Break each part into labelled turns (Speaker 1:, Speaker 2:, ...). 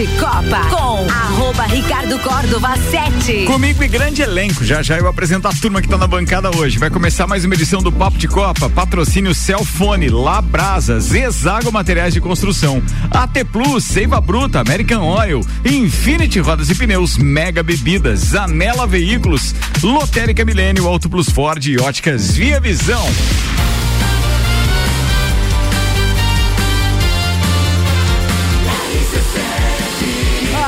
Speaker 1: de Copa com arroba Ricardo Córdova 7.
Speaker 2: Comigo e grande elenco. Já já eu apresento a turma que tá na bancada hoje. Vai começar mais uma edição do Papo de Copa. Patrocínio Celfone, Labrasa, Zezago Materiais de Construção, AT Plus, Seiva Bruta, American Oil, Infinity Rodas e Pneus, Mega Bebidas, Anela Veículos, Lotérica Milênio, Auto Plus Ford e Óticas Via Visão.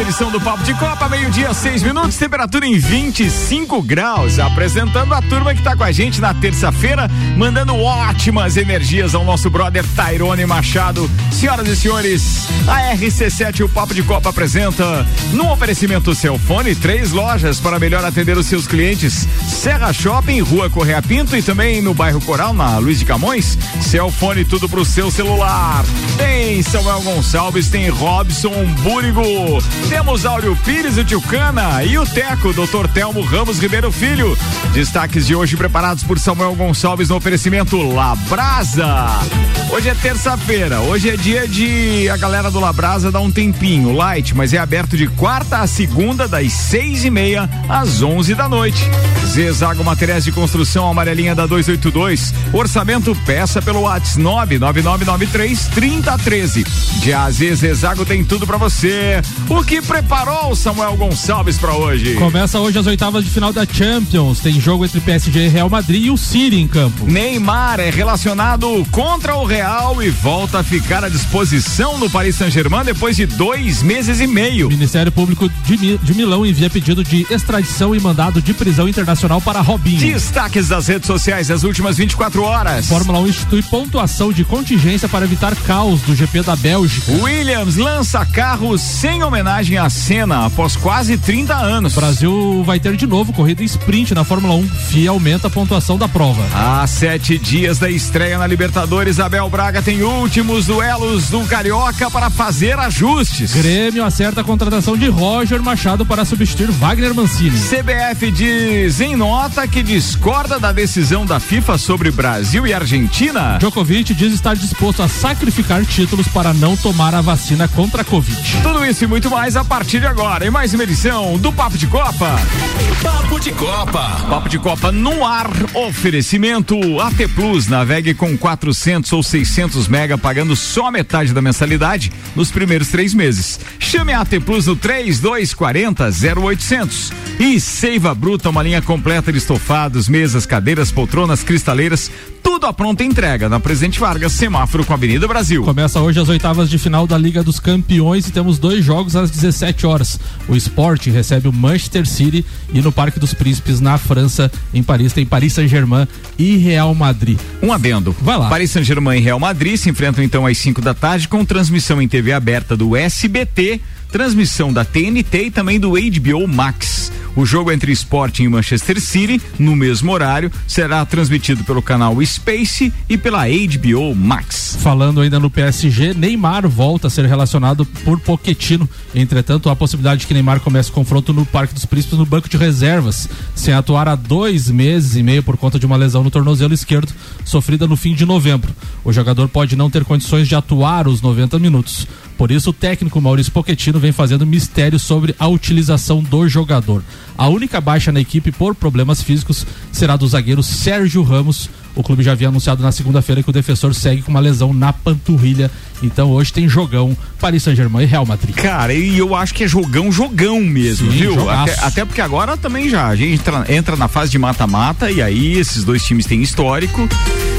Speaker 2: Edição do Papo de Copa, meio-dia, seis minutos, temperatura em 25 graus. Apresentando a turma que está com a gente na terça-feira, mandando ótimas energias ao nosso brother Tairone Machado. Senhoras e senhores, a RC7 o Papo de Copa apresenta, no oferecimento Celfone, três lojas para melhor atender os seus clientes: Serra Shopping, Rua Correia Pinto e também no bairro Coral, na Luiz de Camões. Celfone, tudo pro seu celular. Tem Samuel Gonçalves, tem Robson Búrigo. Temos Áureo Pires, o Tio Cana e o Teco, Dr. Telmo Ramos Ribeiro Filho. Destaques de hoje preparados por Samuel Gonçalves no oferecimento Labrasa. Hoje é terça-feira, hoje é dia de a galera do Labrasa dar um tempinho, light, mas é aberto de quarta a segunda, das seis e meia às onze da noite. Zezago Materiais de Construção Amarelinha da 282. Orçamento peça pelo WhatsApp 99993 3013. De AZ Zezago tem tudo para você. O que preparou Samuel Gonçalves para hoje?
Speaker 3: Começa hoje as oitavas de final da Champions. Tem jogo entre PSG e Real Madrid e o City em campo.
Speaker 2: Neymar é relacionado contra o Real e volta a ficar à disposição no Paris Saint-Germain depois de dois meses e meio.
Speaker 3: O Ministério Público de, de Milão envia pedido de extradição e mandado de prisão internacional para Robinho.
Speaker 2: Destaques das redes sociais das últimas 24 horas.
Speaker 3: Fórmula 1 institui pontuação de contingência para evitar caos do GP da Bélgica.
Speaker 2: Williams lança carro sem homenagem à cena após quase 30 anos.
Speaker 3: O Brasil vai ter de novo corrida sprint na Fórmula 1. FIA aumenta a pontuação da prova.
Speaker 2: Há sete dias da estreia na Libertadores, Abel Braga tem últimos duelos do Carioca para fazer ajustes.
Speaker 3: Grêmio acerta a contratação de Roger Machado para substituir Wagner Mancini.
Speaker 2: CBF diz em nota que discorda da decisão da FIFA sobre Brasil e Argentina.
Speaker 3: Djokovic diz estar disposto a sacrificar títulos para não tomar a vacina contra a Covid.
Speaker 2: Tudo isso e muito mais a partir de agora em mais uma edição do Papo de Copa.
Speaker 4: Papo de Copa.
Speaker 2: Papo de Copa no ar. Oferecimento AT Plus. Navegue com 400 ou 600 mega pagando só metade da mensalidade nos primeiros três meses. Chame a AT Plus no 3240 0800. E Seiva Bruta, uma linha completa de estofados, mesas, cadeiras, poltronas, cristaleiras, tudo à pronta entrega na Presidente Vargas, semáforo com a Avenida Brasil.
Speaker 3: Começa hoje as oitavas de final da Liga dos Campeões e temos dois jogos às 17 horas. O Sport recebe o Manchester City e no Parque dos Príncipes, na França, em Paris, tem Paris Saint-Germain e Real Madrid.
Speaker 2: Um adendo.
Speaker 3: Vai lá.
Speaker 2: Paris Saint-Germain e Real Madrid se enfrentam então às 5 da tarde com transmissão em TV aberta do SBT, transmissão da TNT e também do HBO Max. O jogo entre Sporting e Manchester City, no mesmo horário, será transmitido pelo canal Space e pela HBO Max.
Speaker 3: Falando ainda no PSG, Neymar volta a ser relacionado por Poquetino. Entretanto, há possibilidade de que Neymar comece o confronto no Parque dos Príncipes no banco de reservas, sem atuar há dois meses e meio por conta de uma lesão no tornozelo esquerdo, sofrida no fim de novembro. O jogador pode não ter condições de atuar os 90 minutos. Por isso, o técnico Maurício Pochettino vem fazendo mistério sobre a utilização do jogador. A única baixa na equipe por problemas físicos será do zagueiro Sérgio Ramos. O clube já havia anunciado na segunda-feira que o defensor segue com uma lesão na panturrilha. Então hoje tem jogão Paris Saint-Germain e Real Madrid.
Speaker 2: Cara, e eu acho que é jogão, jogão mesmo,
Speaker 3: Sim,
Speaker 2: viu? Até, até porque agora também já, a gente entra, entra na fase de mata-mata e aí esses dois times têm histórico.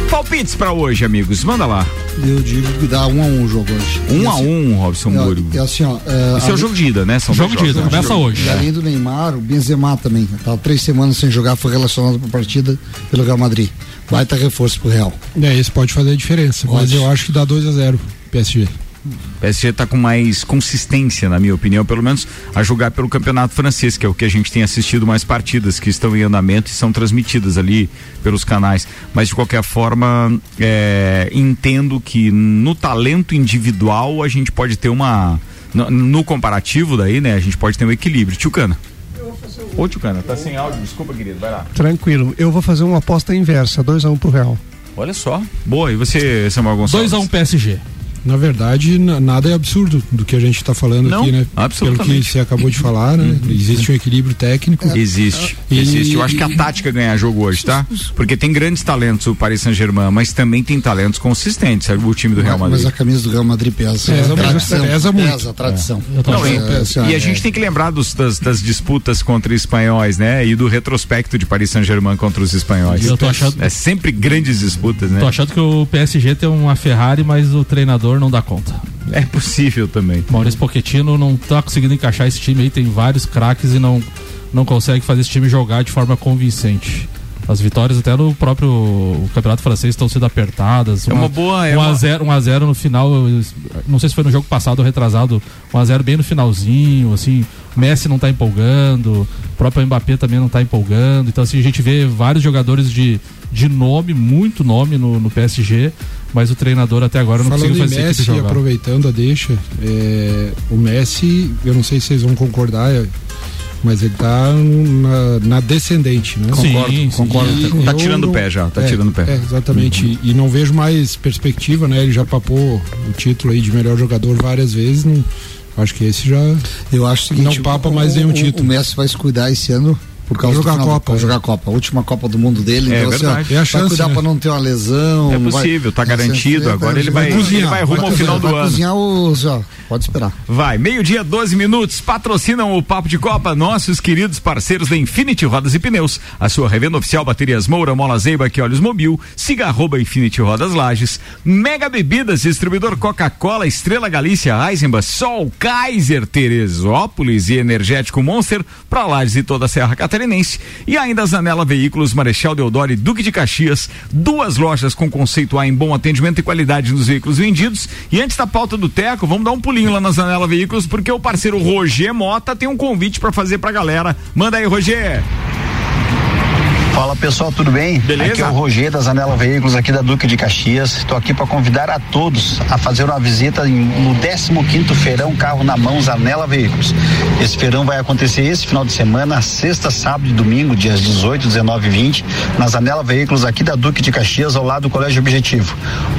Speaker 2: Palpites pra hoje, amigos, manda lá.
Speaker 5: Eu digo que dá um a um o jogo hoje.
Speaker 2: Um
Speaker 5: E
Speaker 2: a
Speaker 5: assim,
Speaker 2: um, Robson
Speaker 5: é,
Speaker 2: Búrigo.
Speaker 5: é assim, ó. É,
Speaker 2: Esse é o jogo de ida, né? São
Speaker 3: Jogo de ida, começa hoje.
Speaker 5: E além do Neymar, o Benzema também. Tava três semanas sem jogar, foi relacionado para a partida pelo Real Madrid. Baita reforço pro Real.
Speaker 6: É, esse pode fazer a diferença, mas
Speaker 5: Pode.
Speaker 6: eu acho que dá 2 a 0 PSG.
Speaker 2: O PSG está com mais consistência, na minha opinião, pelo menos a jogar pelo campeonato francês, que é o que a gente tem assistido mais partidas que estão em andamento e são transmitidas ali pelos canais. Mas de qualquer forma, é, entendo que no talento individual a gente pode ter uma. No, no comparativo daí, né? A gente pode ter um equilíbrio. Tchucana. Ô, Tchucana, tá sem áudio, desculpa, querido, vai lá.
Speaker 6: Tranquilo, eu vou fazer uma aposta inversa, 2x1 um pro Real.
Speaker 2: Olha só. Boa, e você, Samuel Gonçalves?
Speaker 3: 2x1 um PSG.
Speaker 7: Na verdade, nada é absurdo do que a gente está falando
Speaker 2: Não,
Speaker 7: aqui, né?
Speaker 2: absolutamente.
Speaker 7: Pelo que você acabou de falar, né? Existe um equilíbrio técnico.
Speaker 2: Existe,
Speaker 7: E-
Speaker 2: existe. Eu acho que a tática é ganhar jogo hoje, tá? Porque tem grandes talentos o Paris Saint-Germain, mas também tem talentos consistentes, sabe? O time do Real Madrid.
Speaker 5: mas a camisa do Real Madrid pesa.
Speaker 7: Pesa, mas
Speaker 5: tradição,
Speaker 7: pesa muito.
Speaker 5: Pesa, a tradição.
Speaker 3: Tô
Speaker 2: Não, e,
Speaker 5: É,
Speaker 2: e a
Speaker 5: é-
Speaker 2: gente tem que lembrar dos- das, das disputas contra espanhóis, né? E do retrospecto de Paris Saint-Germain contra os espanhóis.
Speaker 3: Eu tô achando-
Speaker 2: É sempre grandes disputas, né?
Speaker 3: Tô achando que o PSG tem uma Ferrari, mas o treinador não dá conta.
Speaker 2: É possível também.
Speaker 3: Maurício Pochettino não tá conseguindo encaixar esse time aí, tem vários craques e não, não consegue fazer esse time jogar de forma convincente. As vitórias até no próprio campeonato francês estão sendo apertadas.
Speaker 2: É uma boa- é
Speaker 3: 1
Speaker 2: uma-
Speaker 3: a 0 1 a 0 no final, não sei se foi no jogo passado ou retrasado, 1 a 0 bem no finalzinho, assim, Messi não tá empolgando, o próprio Mbappé também não tá empolgando. Então assim, a gente vê vários jogadores de, de nome, muito nome no, no PSG, mas o treinador até agora não
Speaker 7: Falando
Speaker 3: conseguiu fazer
Speaker 7: Messi,
Speaker 3: jogar.
Speaker 7: aproveitando a deixa, é, o Messi, eu não sei se vocês vão concordar, é, mas ele tá na, na descendente, né?
Speaker 3: Sim,
Speaker 2: Concordo,
Speaker 3: sim.
Speaker 2: concordo.
Speaker 7: E
Speaker 2: tá
Speaker 7: eu
Speaker 2: tirando o pé já, tá
Speaker 7: é,
Speaker 2: tirando o pé.
Speaker 7: É, exatamente. E, e não vejo mais perspectiva, né? Ele já papou o título aí de melhor jogador várias vezes. Não, acho que esse já.
Speaker 5: Eu acho seguinte,
Speaker 7: Não papa
Speaker 5: o-
Speaker 7: mais nenhum
Speaker 5: o-
Speaker 7: título.
Speaker 5: O Messi vai se cuidar esse ano por causa
Speaker 7: Jogar
Speaker 5: do
Speaker 7: Copa, é.
Speaker 5: jogar a Copa, a última Copa do Mundo dele.
Speaker 2: É
Speaker 5: então, assim, ó,
Speaker 2: verdade.
Speaker 7: É a
Speaker 5: vai
Speaker 7: chance,
Speaker 5: cuidar
Speaker 7: né?
Speaker 5: pra não ter uma lesão.
Speaker 2: É
Speaker 5: vai-
Speaker 2: possível, tá garantido.
Speaker 5: é,
Speaker 2: Agora ele
Speaker 5: vai
Speaker 2: vai,
Speaker 7: cozinhar,
Speaker 2: ele vai rumo ao
Speaker 5: vai
Speaker 2: final do
Speaker 5: vai
Speaker 2: ano.
Speaker 5: cozinhar os, ó, pode esperar.
Speaker 2: Vai, meio-dia, 12 minutos. Patrocinam o Papo de Copa nossos queridos parceiros da Infinity Rodas e Pneus. A sua revenda oficial Baterias Moura, Mola Zeiba, que Olhos Mobil. Siga arroba Infinity Rodas Lages. Mega Bebidas, distribuidor Coca-Cola, Estrela Galícia, Eisenbach, Sol, Kaiser, Teresópolis e Energético Monster para Lages e toda a Serra Catarinense. E ainda a Zanela Veículos, Marechal Deodoro e Duque de Caxias. Duas lojas com conceito A em bom atendimento e qualidade nos veículos vendidos. E antes da pauta do Teco, vamos dar um pulinho lá na Zanela Veículos, porque o parceiro Roger Mota tem um convite para fazer pra galera. Manda aí, Roger.
Speaker 8: Fala pessoal, tudo bem?
Speaker 2: Beleza.
Speaker 8: Aqui é o Roger da Zanela Veículos aqui da Duque de Caxias. Estou aqui para convidar a todos a fazer uma visita em- no 15º Feirão Carro na Mão Zanela Veículos. Esse feirão vai acontecer esse final de semana, sexta, sábado e domingo, dias 18, 19 e 20, na Zanela Veículos aqui da Duque de Caxias, ao lado do Colégio Objetivo.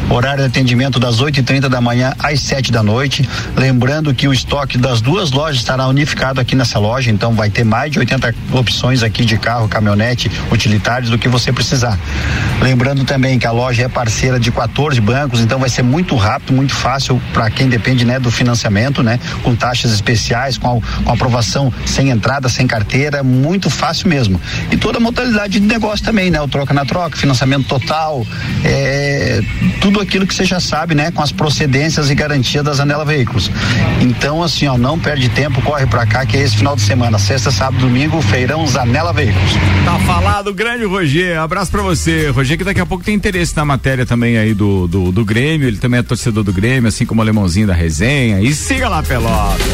Speaker 8: Horário de atendimento das 8h30 da manhã às 7 da noite. Lembrando que o estoque das duas lojas estará unificado aqui nessa loja, então vai ter mais de 80 opções aqui de carro, caminhonete, utilitários do que você precisar. Lembrando também que a loja é parceira de 14 bancos, então vai ser muito rápido, muito fácil para quem depende né, do financiamento, né? Com taxas especiais, com, a- com aprovação sem entrada, sem carteira, muito fácil mesmo. E toda a modalidade de negócio também, né? O troca na troca, financiamento total, é, tudo aquilo que você já sabe, né? Com as procedências e garantia da Zanela Veículos. Então, assim, ó, não perde tempo, corre para cá, que é esse final de semana, sexta, sábado, domingo, feirão Zanela Veículos.
Speaker 2: Tá falado, grande Roger. Abraço pra você. Roger, que daqui a pouco tem interesse na matéria também aí do, do, do Grêmio. Ele também é torcedor do Grêmio, assim como o alemãozinho da resenha. E siga lá, Pelota.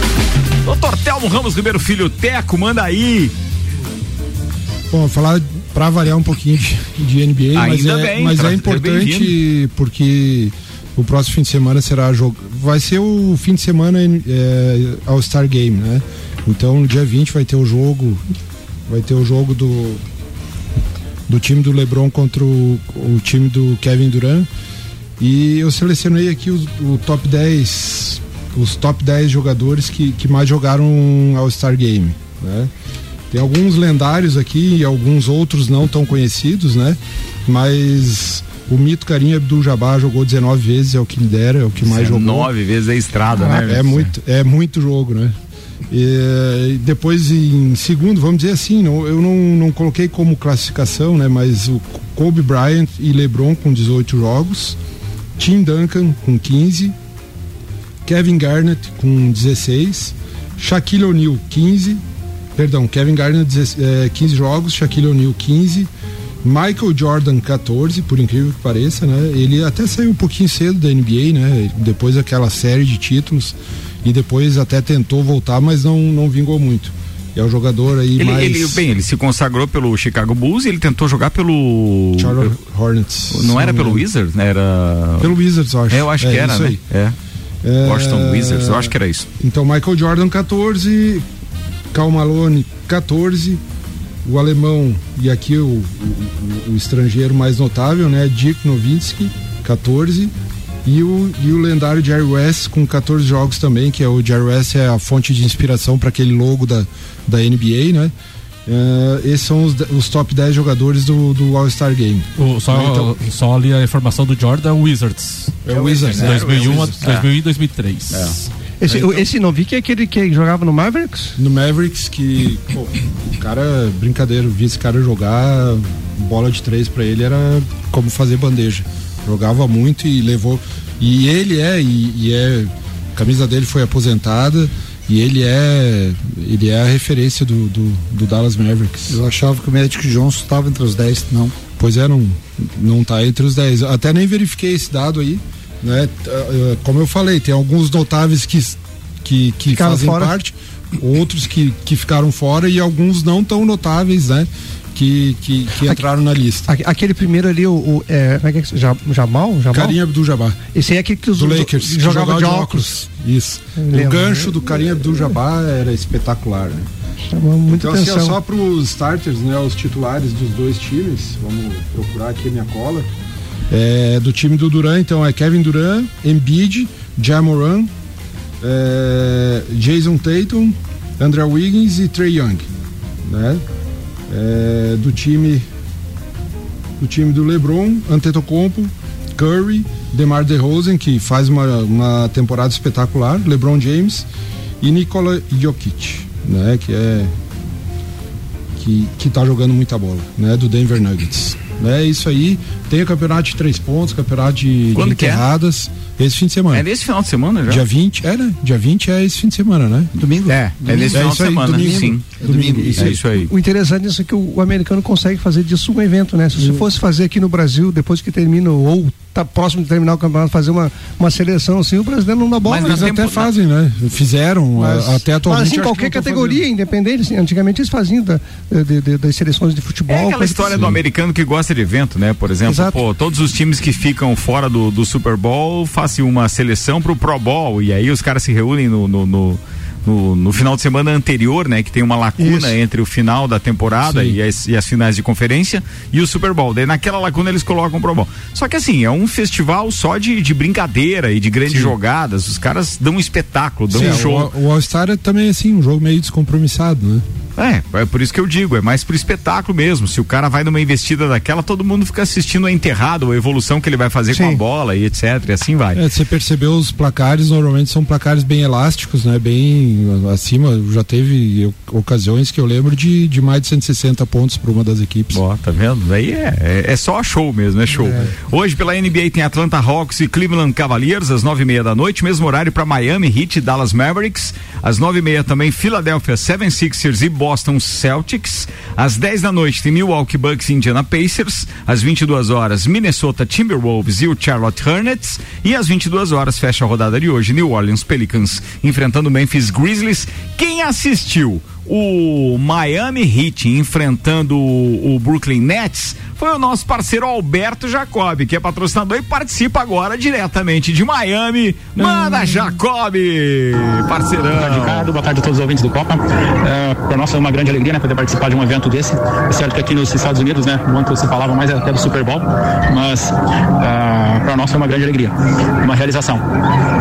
Speaker 2: Doutor Telmo Ramos Ribeiro Filho Teco, manda aí.
Speaker 7: Bom, falar para variar um pouquinho de, NBA, mas,
Speaker 2: Ainda
Speaker 7: é,
Speaker 2: bem,
Speaker 7: mas é importante porque o próximo fim de semana será jogo. Vai ser o fim de semana é, All-Star Game, né? Então no dia 20 vai ter o jogo. Vai ter o jogo do. Do time do LeBron contra o, o time do Kevin Durant. E eu selecionei aqui os- o top 10. Os top 10 jogadores que, que mais jogaram All-Star Game. Né? Tem alguns lendários aqui e alguns outros não tão conhecidos, né? Mas o mito Carinho Abdul-Jabbar jogou 19 vezes, é o que lidera, é o que mais jogou.
Speaker 2: Nove vezes a estrada,
Speaker 7: Ah,
Speaker 2: né?
Speaker 7: é muito, é muito jogo, né? E, depois em segundo, vamos dizer assim, não, eu não, não coloquei como classificação, né? Mas o Kobe Bryant e LeBron com 18 jogos, Tim Duncan com 15, Kevin Garnett com 16, Shaquille O'Neal 15, perdão, Kevin Garnett 16, eh, 15 jogos, Shaquille O'Neal 15, Michael Jordan 14, por incrível que pareça, né? Ele até saiu um pouquinho cedo da NBA, né? Depois daquela série de títulos e depois até tentou voltar, mas não não vingou muito. É o jogador aí
Speaker 2: Ele,
Speaker 7: mais
Speaker 2: ele, bem, ele se consagrou pelo Chicago Bulls e ele tentou jogar pelo.
Speaker 7: Charlotte Hornets.
Speaker 2: Não era pelo. Wizards, né? Era.
Speaker 7: Pelo Wizards, eu acho.
Speaker 2: É, eu acho que era,
Speaker 7: isso
Speaker 2: né?
Speaker 7: aí.
Speaker 2: É.
Speaker 7: É,
Speaker 2: Washington Wizards, eu acho que era isso.
Speaker 7: Então, Michael Jordan 14, Cal Malone 14, o alemão e aqui o, o- o- o estrangeiro mais notável, né? Dick Nowitzki 14 e o, e o lendário Jerry West com 14 jogos também, que é o Jerry West é a fonte de inspiração para aquele logo da, da NBA, né? É, esses são os, os top 10 jogadores do, do All-Star Game.
Speaker 3: O- só,
Speaker 7: Então-
Speaker 3: só ali a informação do Jordan Wizards.
Speaker 7: É o Wizards, né?
Speaker 3: 2001, a-
Speaker 2: É.
Speaker 3: 2001 e 2003.
Speaker 6: Esse,
Speaker 7: Então-
Speaker 6: esse Novik é aquele que jogava no Mavericks?
Speaker 7: no Mavericks que pô, o cara brincadeira, vi esse cara jogar bola de três pra ele era como fazer bandeja. Jogava muito e levou e ele é e, e é a camisa dele foi aposentada e ele é ele é a referência do, do, do Dallas Mavericks.
Speaker 5: Eu achava que o Magic Johnson estava entre os 10, não.
Speaker 7: Pois é, não, não tá entre os 10. Até nem verifiquei esse dado aí, né? T- eh, Como eu falei, tem alguns notáveis que, que, que
Speaker 6: Ficaram
Speaker 7: fazem
Speaker 6: fora.
Speaker 7: parte, outros que, que ficaram fora e alguns não tão notáveis, né? Que, que, que entraram na lista.
Speaker 6: Aque- Aquele primeiro ali, o, o é, como é que é? Ja- Jamal? Jamal?
Speaker 7: Karim Abdul-Jabbar,
Speaker 6: Esse aí é aquele que os
Speaker 7: do Lakers, que
Speaker 6: jogava de óculos.
Speaker 7: Isso.
Speaker 6: Eu
Speaker 7: O gancho do Karim Abdul-Jabbar era espetacular, né?
Speaker 6: Chamou muita
Speaker 7: Então, assim,
Speaker 6: atenção.
Speaker 7: ó, só para os starters, né, os titulares dos dois times, vamos procurar aqui a minha cola. É, do time do Duran, então é Kevin Duran, Embiid, Jamoran, é, Jason Tatum, André Wiggins e Trey Young, né? É, do time do time do LeBron, Antetokounmpo, Curry, DeMar DeRozan, que faz uma, uma temporada espetacular, LeBron James e Nikola Jokic, né, que é que, que tá jogando muita bola, né, do Denver Nuggets. Né, isso aí, tem o campeonato de três pontos, campeonato de, de
Speaker 2: Quando que é?
Speaker 7: enterradas, esse fim de semana.
Speaker 2: É nesse final de semana já?
Speaker 7: Dia 20, é, né? Dia 20 é esse fim de semana, né?
Speaker 5: Domingo?
Speaker 2: É, é nesse
Speaker 7: É
Speaker 2: final de
Speaker 7: isso aí,
Speaker 2: semana,
Speaker 7: domingo.
Speaker 2: sim.
Speaker 5: É domingo, isso
Speaker 2: É
Speaker 5: aí.
Speaker 2: isso aí.
Speaker 6: O interessante disso é que o, o americano consegue fazer disso um evento, né? Se você fosse fazer aqui no Brasil, depois que termina, ou tá próximo de terminar o campeonato, fazer uma, uma seleção assim, o brasileiro não dá bola.
Speaker 2: Mas
Speaker 6: né?
Speaker 7: Eles
Speaker 2: tempo-
Speaker 7: até fazem, né? Fizeram
Speaker 6: Mas,
Speaker 7: a- até atualmente.
Speaker 6: mas assim,
Speaker 7: que
Speaker 6: qualquer categoria,
Speaker 7: fazendo.
Speaker 6: independente, assim, antigamente eles faziam da- de- de- das seleções de futebol.
Speaker 2: É aquela história
Speaker 6: que-
Speaker 2: do americano que gosta de evento, né? Por exemplo,
Speaker 6: Exato.
Speaker 2: pô, todos os times que ficam fora do, do Super Bowl fazem uma seleção pro Pro Bowl e aí os caras se reúnem no, no, no, no- no final de semana anterior, né? Que tem uma lacuna
Speaker 6: Isso.
Speaker 2: entre o final da temporada
Speaker 7: Sim.
Speaker 2: e as, e as finais de conferência e o Super Bowl. Daí naquela lacuna eles colocam o Pro Bowl. Só que assim, é um festival só de, de brincadeira e de grandes jogadas. Os caras dão um espetáculo, dão
Speaker 7: Sim,
Speaker 2: um show.
Speaker 7: O, o All-Star é também assim, um jogo meio descompromissado, né?
Speaker 2: É, é por isso que eu digo, é mais pro espetáculo mesmo. Se o cara vai numa investida daquela, todo mundo fica assistindo a enterrado, a evolução que ele vai fazer com a
Speaker 6: Sim.
Speaker 2: bola e etc. E assim vai.
Speaker 7: É, você percebeu os placares, normalmente são placares bem elásticos, né? Bem acima, já teve ocasiões que eu lembro de, de mais de 160 pontos para uma das equipes.
Speaker 2: Ó, tá vendo? Daí é, é, é só show mesmo, é show. Hoje pela NBA tem Atlanta Hawks e Cleveland Cavaliers às nove e meia da noite, mesmo horário para Miami Heat e Dallas Mavericks. Às nove e meia também Philadelphia 76ers e Boston Celtics. Às 10 da noite tem Milwaukee Bucks e Indiana Pacers. Às 22 horas Minnesota Timberwolves e o Charlotte Hornets. E às 22 horas fecha a rodada de hoje New Orleans Pelicans enfrentando Memphis Grizzlies. Quem assistiu? O Miami Heat enfrentando o, o Brooklyn Nets foi o nosso parceiro Alberto Jacob, que é patrocinador e participa agora diretamente de Miami. Manda Jacob, parceirão.
Speaker 9: Ricardo, boa tarde a todos os ouvintes do Copa. É, para nós é uma grande alegria né, poder participar de um evento desse. É certo que aqui nos Estados Unidos, né, muito se falava mais até do Super Bowl, mas para nós é uma grande alegria, uma realização.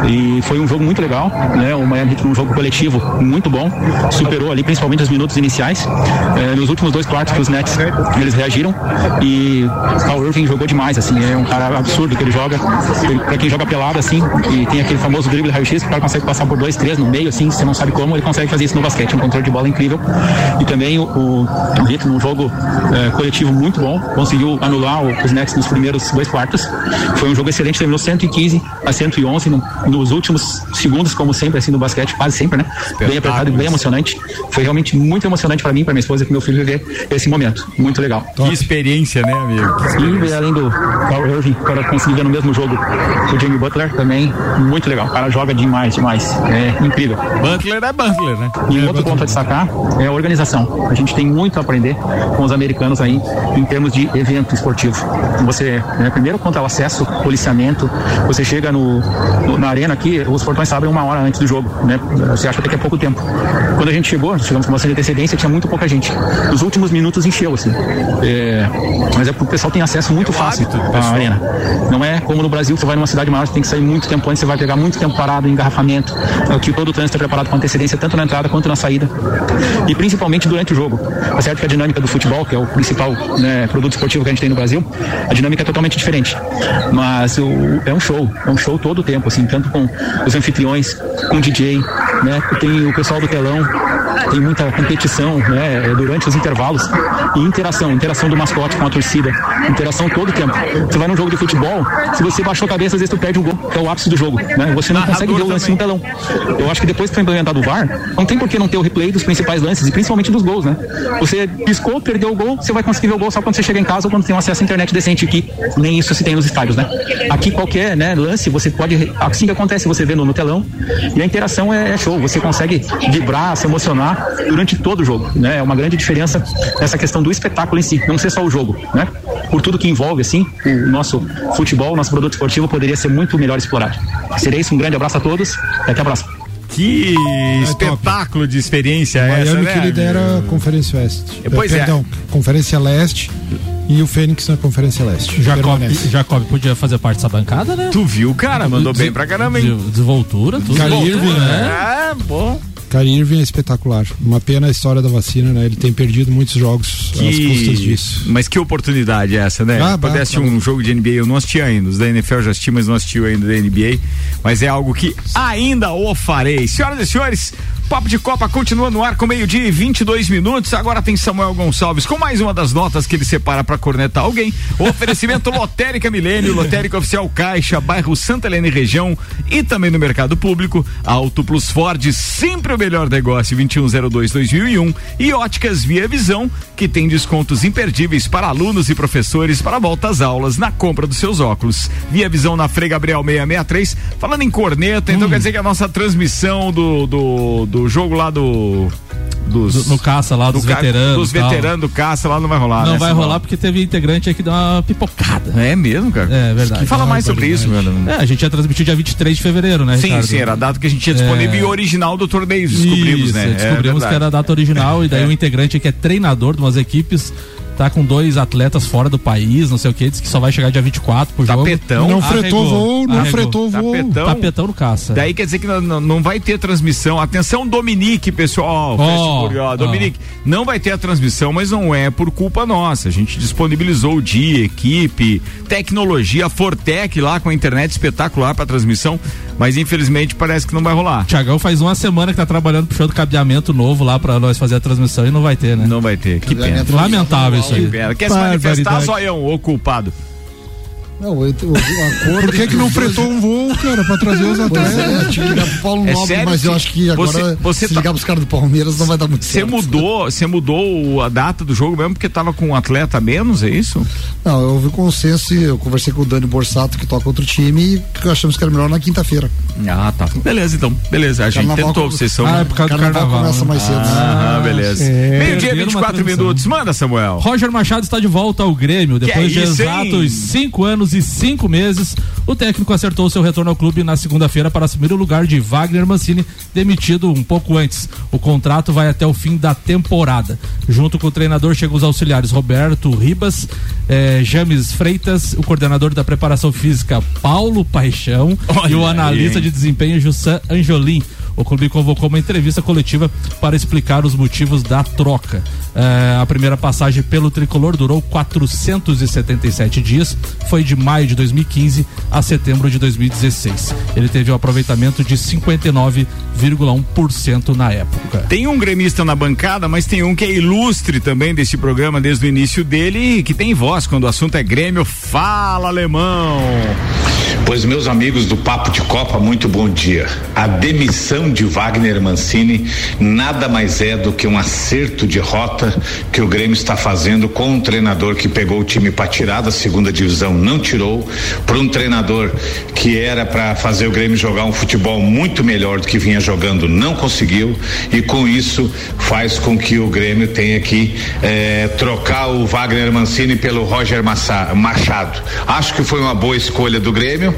Speaker 9: E foi um jogo muito legal, né, o Miami Heat um jogo coletivo muito bom, superou ali principalmente os minutos iniciais. É, nos últimos dois quartos que os Nets eles reagiram e Paul Irving jogou demais, assim, é um cara absurdo que ele joga. Para quem joga pelado assim e tem aquele famoso drible raio-x, o cara consegue passar por dois, três no meio, assim, você não sabe como, ele consegue fazer isso no basquete, um controle de bola incrível. E também o, o, Heat, num jogo é, coletivo muito bom, conseguiu anular os Nets nos primeiros dois quartos. Foi um jogo excelente, terminou 115 a 111 no- nos últimos segundos, como sempre, assim, no basquete, quase sempre, né? Bem apertado e bem emocionante. Foi realmente muito emocionante para mim, para minha esposa e para meu filho viver esse momento. Muito legal.
Speaker 2: Que experiência, né, amigo? Que
Speaker 9: E além do Carl Irving, para conseguir ver no mesmo jogo o Jimmy Butler, também muito legal. O cara joga demais, demais. É incrível.
Speaker 2: Butler é Butler, né?
Speaker 9: E um outro ponto a destacar é a organização. A gente tem muito a aprender com os americanos aí em termos de evento esportivo. Você, né, primeiro, quanto ao acesso, policiamento, você chega no, no- na arena aqui, os portões abrem uma hora antes do jogo, né? Você acha até que é pouco tempo. Quando a gente chegou, chegamos com bastante antecedência, tinha muito pouca gente. Nos últimos minutos encheu, assim. É, mas é porque o pessoal tem acesso muito fácil
Speaker 2: hábito do
Speaker 9: à arena. Não é como no Brasil, você vai numa cidade maior, você tem que sair muito tempo antes, você vai pegar muito tempo parado em engarrafamento. Aqui todo o trânsito é preparado com antecedência, tanto na entrada quanto na saída. E principalmente durante o jogo. Tá certo que a dinâmica do futebol, que é o principal né, produto esportivo que a gente tem no Brasil, a dinâmica é totalmente diferente. Mas o- é um show, é um show todo o tempo, assim, tanto com os anfitriões, com o DJ, né? Tem o pessoal do telão, tem muita competição, né? Durante os intervalos e interação, interação do mascote com a torcida, interação todo o tempo. Você vai num jogo de futebol, se você baixou a cabeça, às vezes tu perde um gol, que é o ápice do jogo, né? Você não consegue ver o lance no telão. Eu acho que depois que foi implementado o VAR, não tem por que não ter o replay dos principais lances e principalmente dos gols, né? Você piscou, perdeu o gol, você vai conseguir ver o gol só quando você chega em casa ou quando tem um acesso à internet decente aqui. Nem isso se tem nos estádios, né? Aqui qualquer né, lance, você pode, assim que acontece, você vê no, no telão e a interação é, é show. Você consegue vibrar, se emocionar durante todo o jogo, né? É uma grande diferença nessa questão do espetáculo em si, não ser só o jogo, né? Por tudo que envolve, assim, o nosso futebol, o nosso produto esportivo poderia ser muito melhor explorado. Seria isso, um grande abraço a todos até a próxima.
Speaker 2: Que espetáculo de experiência é essa,
Speaker 7: Miami
Speaker 2: né?
Speaker 7: que lidera
Speaker 2: amigo?
Speaker 7: a Conferência Oeste.
Speaker 2: Pois é.
Speaker 7: Perdão, Conferência Leste e o Fênix na Conferência Leste.
Speaker 3: Jacob. Jacob podia fazer parte dessa bancada, né?
Speaker 2: Tu viu, cara? Mandou
Speaker 3: Des-
Speaker 2: bem pra caramba, hein?
Speaker 3: de- Desenvoltura, tudo.
Speaker 7: Irving, né?
Speaker 2: É, bom.
Speaker 7: Kyrie Irving é espetacular. Uma pena a história da vacina, né? Ele tem perdido muitos jogos às custas
Speaker 2: Que...
Speaker 7: disso.
Speaker 2: Mas que oportunidade é essa, né?
Speaker 7: Ah, bah, tá
Speaker 2: um jogo de NBA, eu não assisti ainda. Os da NFL já assisti, mas não assisti ainda da NBA. Mas é algo que ainda o farei. Senhoras e senhores, Papo de Copa continua no ar com meio-dia e 22 minutos. Agora tem Samuel Gonçalves com mais uma das notas que ele separa para cornetar alguém. Oferecimento Lotérica Milênio, Lotérica Oficial Caixa, bairro Santa Helena e região e também no mercado público. Auto Plus Ford, sempre o melhor negócio, 2102-2001. E Óticas Via Visão, que tem descontos imperdíveis para alunos e professores para volta às aulas na compra dos seus óculos. Via Visão na Frei Gabriel 663. Falando em corneta, então quer dizer que a nossa transmissão do, do, do jogo lá do. Dos,
Speaker 3: Do- no caça lá, dos
Speaker 2: ca-
Speaker 3: veteranos
Speaker 2: Dos veteranos do caça lá não vai rolar.
Speaker 3: Não
Speaker 2: né,
Speaker 3: vai rolar porque teve integrante aí que deu uma pipocada.
Speaker 2: É mesmo, cara?
Speaker 3: É verdade.
Speaker 2: Que fala
Speaker 3: Uma
Speaker 2: mais sobre isso, meu.
Speaker 3: É, a gente ia transmitir dia 23 de fevereiro, né,
Speaker 2: Sim,
Speaker 3: Ricardo?
Speaker 2: sim, era a data que a gente tinha disponível
Speaker 3: É.
Speaker 2: e original do torneio, descobrimos,
Speaker 3: Isso,
Speaker 2: né?
Speaker 3: Descobrimos
Speaker 2: É
Speaker 3: que era a data original e daí o integrante que é treinador de umas equipes tá com dois atletas fora do país, não sei o que, disse que só vai chegar dia 24 pro jogo.
Speaker 2: Tapetão.
Speaker 7: Não fretou
Speaker 3: Arregou,
Speaker 7: voo, não
Speaker 3: arregou.
Speaker 7: fretou voo.
Speaker 2: Tapetão.
Speaker 3: Tapetão no caça.
Speaker 2: Daí quer dizer que não, não- não vai ter transmissão. Atenção, Dominique, pessoal.
Speaker 3: Ó,
Speaker 2: ó. Dominique, não vai ter a transmissão, mas não é por culpa nossa. A gente disponibilizou o dia, equipe, tecnologia, Fortec lá com a internet espetacular pra transmissão, mas infelizmente parece que não vai rolar.
Speaker 3: Tiagão faz uma semana que tá trabalhando puxando cabeamento novo lá pra nós fazer a transmissão e não vai ter, né?
Speaker 2: Não vai ter. Que pena.
Speaker 3: Lamentável isso aí.
Speaker 2: Quer se manifestar,
Speaker 6: Barbaridade.
Speaker 2: zoião, ô culpado?
Speaker 5: Não, o, o, o acordo
Speaker 7: Por que, que não fretou um voo, cara, pra trazer os
Speaker 5: Pois
Speaker 7: atletas?
Speaker 5: é, tinha que ligar pro Paulo
Speaker 2: É
Speaker 5: Nobre,
Speaker 2: sério
Speaker 5: mas eu acho que agora,
Speaker 2: você- você
Speaker 5: se
Speaker 2: tá-
Speaker 5: ligar pros caras do Palmeiras, não vai dar muito
Speaker 2: Você
Speaker 5: certo.
Speaker 2: mudou, você mudou a data do jogo mesmo porque tava com um atleta a menos, é isso?
Speaker 5: Não, eu ouvi consenso e eu conversei com o Dani Borsato, que toca outro time, e achamos que era melhor na quinta-feira.
Speaker 2: Ah, tá. Beleza, então. Beleza, a gente
Speaker 5: Carnaval
Speaker 2: tentou, vocês são.
Speaker 3: Ah, é por causa do
Speaker 5: Carnaval
Speaker 3: carnaval.
Speaker 5: começa mais cedo.
Speaker 2: Ah, beleza.
Speaker 6: É.
Speaker 2: Meio-dia,
Speaker 3: Perderam uma
Speaker 2: 24
Speaker 3: transmissão.
Speaker 2: minutos. Manda, Samuel.
Speaker 3: Roger Machado está de volta ao Grêmio. Depois
Speaker 2: é
Speaker 3: de
Speaker 2: isso, hein?
Speaker 3: exatos cinco anos e cinco meses, o técnico acertou seu retorno ao clube na segunda-feira para assumir o lugar de Wagner Mancini, demitido um pouco antes. O contrato vai até o fim da temporada. Junto com o treinador chegam os auxiliares Roberto Ribas, eh, James Freitas, o coordenador da preparação física Paulo Paixão
Speaker 2: Olha
Speaker 3: e o
Speaker 2: aí,
Speaker 3: analista
Speaker 2: hein?
Speaker 3: de desempenho Jussan Anjolim. O clube convocou uma entrevista coletiva para explicar os motivos da troca. Eh, a primeira passagem pelo tricolor durou 477 dias, foi de maio de 2015 a setembro de 2016. Ele teve um aproveitamento de 59,1% na época.
Speaker 2: Tem um gremista na bancada, mas tem um que é ilustre também desse programa desde o início dele e que tem voz quando o assunto é Grêmio. Fala, alemão!
Speaker 10: Pois, meus amigos do Papo de Copa, muito bom dia. A demissão de Wagner Mancini nada mais é do que um acerto de rota que o Grêmio está fazendo com um treinador que pegou o time para tirar da segunda divisão, não tirou, para um treinador que era para fazer o Grêmio jogar um futebol muito melhor do que vinha jogando, não conseguiu, e com isso faz com que o Grêmio tenha que eh, trocar o Wagner Mancini pelo Roger Machado. Acho que foi uma boa escolha do Grêmio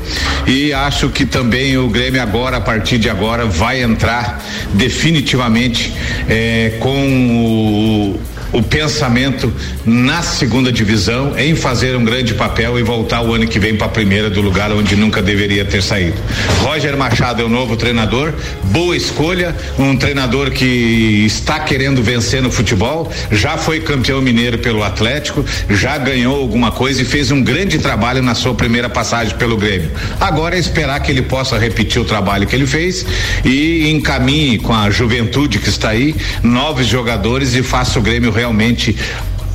Speaker 10: e acho que também o Grêmio agora, a partir de agora, vai entrar definitivamente eh, com o o pensamento na segunda divisão em fazer um grande papel e voltar o ano que vem para a primeira do lugar onde nunca deveria ter saído. Roger Machado é o novo treinador, boa escolha, um treinador que está querendo vencer no futebol, já foi campeão mineiro pelo Atlético, já ganhou alguma coisa e fez um grande trabalho na sua primeira passagem pelo Grêmio. Agora é esperar que ele possa repetir o trabalho que ele fez e encaminhe com a juventude que está aí novos jogadores e faça o Grêmio realmente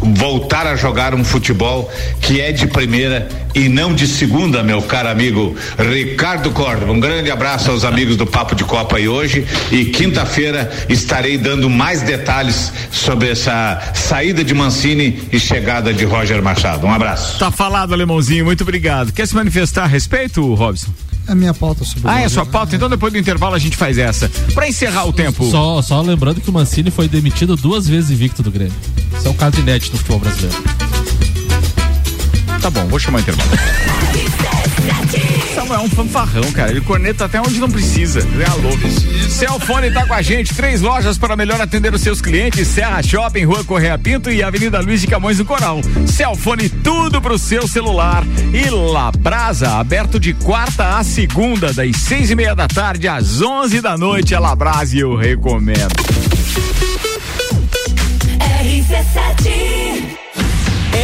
Speaker 10: voltar a jogar um futebol que é de primeira e não de segunda, meu caro amigo Ricardo Córdoba. Um grande abraço aos amigos do Papo de Copa aí hoje e quinta-feira estarei dando mais detalhes sobre essa saída de Mancini e chegada de Roger Machado. Um abraço.
Speaker 2: Tá falado, Alemãozinho, muito obrigado. Quer se manifestar a respeito, Robson?
Speaker 5: É a minha pauta sobre
Speaker 2: Ah, é a sua pauta? Então depois do intervalo a gente faz essa. Pra encerrar o tempo.
Speaker 3: Só, só lembrando que o Mancini foi demitido duas vezes invicto do Grêmio. Isso é um caso inédito no futebol brasileiro.
Speaker 2: Tá bom, vou chamar o intervalo. Samuel é um fanfarrão, cara. Ele corneta até onde não precisa. É alô. Celfone tá com a gente. Três lojas para melhor atender os seus clientes: Serra Shopping, Rua Correia Pinto e Avenida Luiz de Camões do Coral. Celfone, tudo pro seu celular. E Labrasa, aberto de quarta a segunda, das seis e meia da tarde às onze da noite. A Labrasa eu recomendo.
Speaker 1: RC7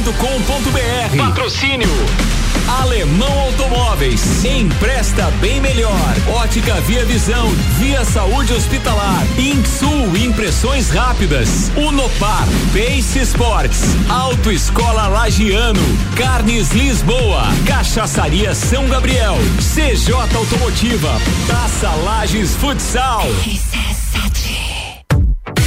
Speaker 4: rc7.com.br. Patrocínio Alemão Automóveis. Empresta bem melhor. Ótica Via Visão. Via Saúde Hospitalar. Insul Impressões Rápidas. Unopar. Pace Sports. Autoescola Lagiano. Carnes Lisboa. Cachaçaria São Gabriel. CJ Automotiva. Taça Lages Futsal.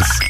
Speaker 4: guys.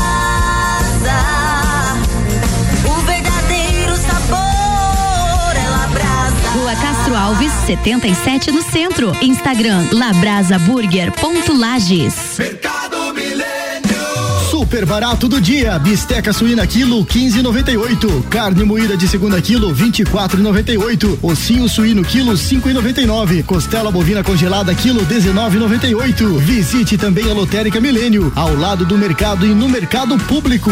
Speaker 11: Castro Alves, 77 no centro. Instagram labrasaburger.lages.
Speaker 12: Super barato do dia. Bisteca suína quilo 15,98. Carne moída de segunda quilo 24,98. Ossinho suíno quilo 5,99. Costela bovina congelada quilo 19,98. Visite também a Lotérica Milênio, ao lado do mercado e no mercado público.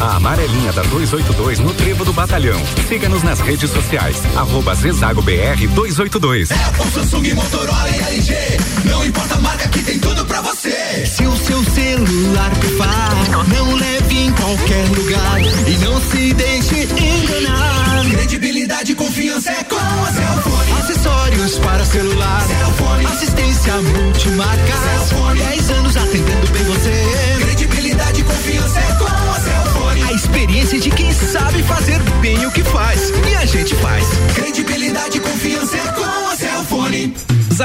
Speaker 13: A amarelinha da 282 no Trevo do Batalhão. Siga-nos nas redes sociais. Arroba Zezago BR 282.
Speaker 14: O Samsung, Motorola e LG. Não importa a marca que tem tudo pra você. Se o seu celular pifar, não leve em qualquer lugar. E não se deixe enganar. Credibilidade e confiança é com a Cellfone. Acessórios para celular. Cellfone. Assistência multimarca. Cellfone. 10 anos atendendo bem você.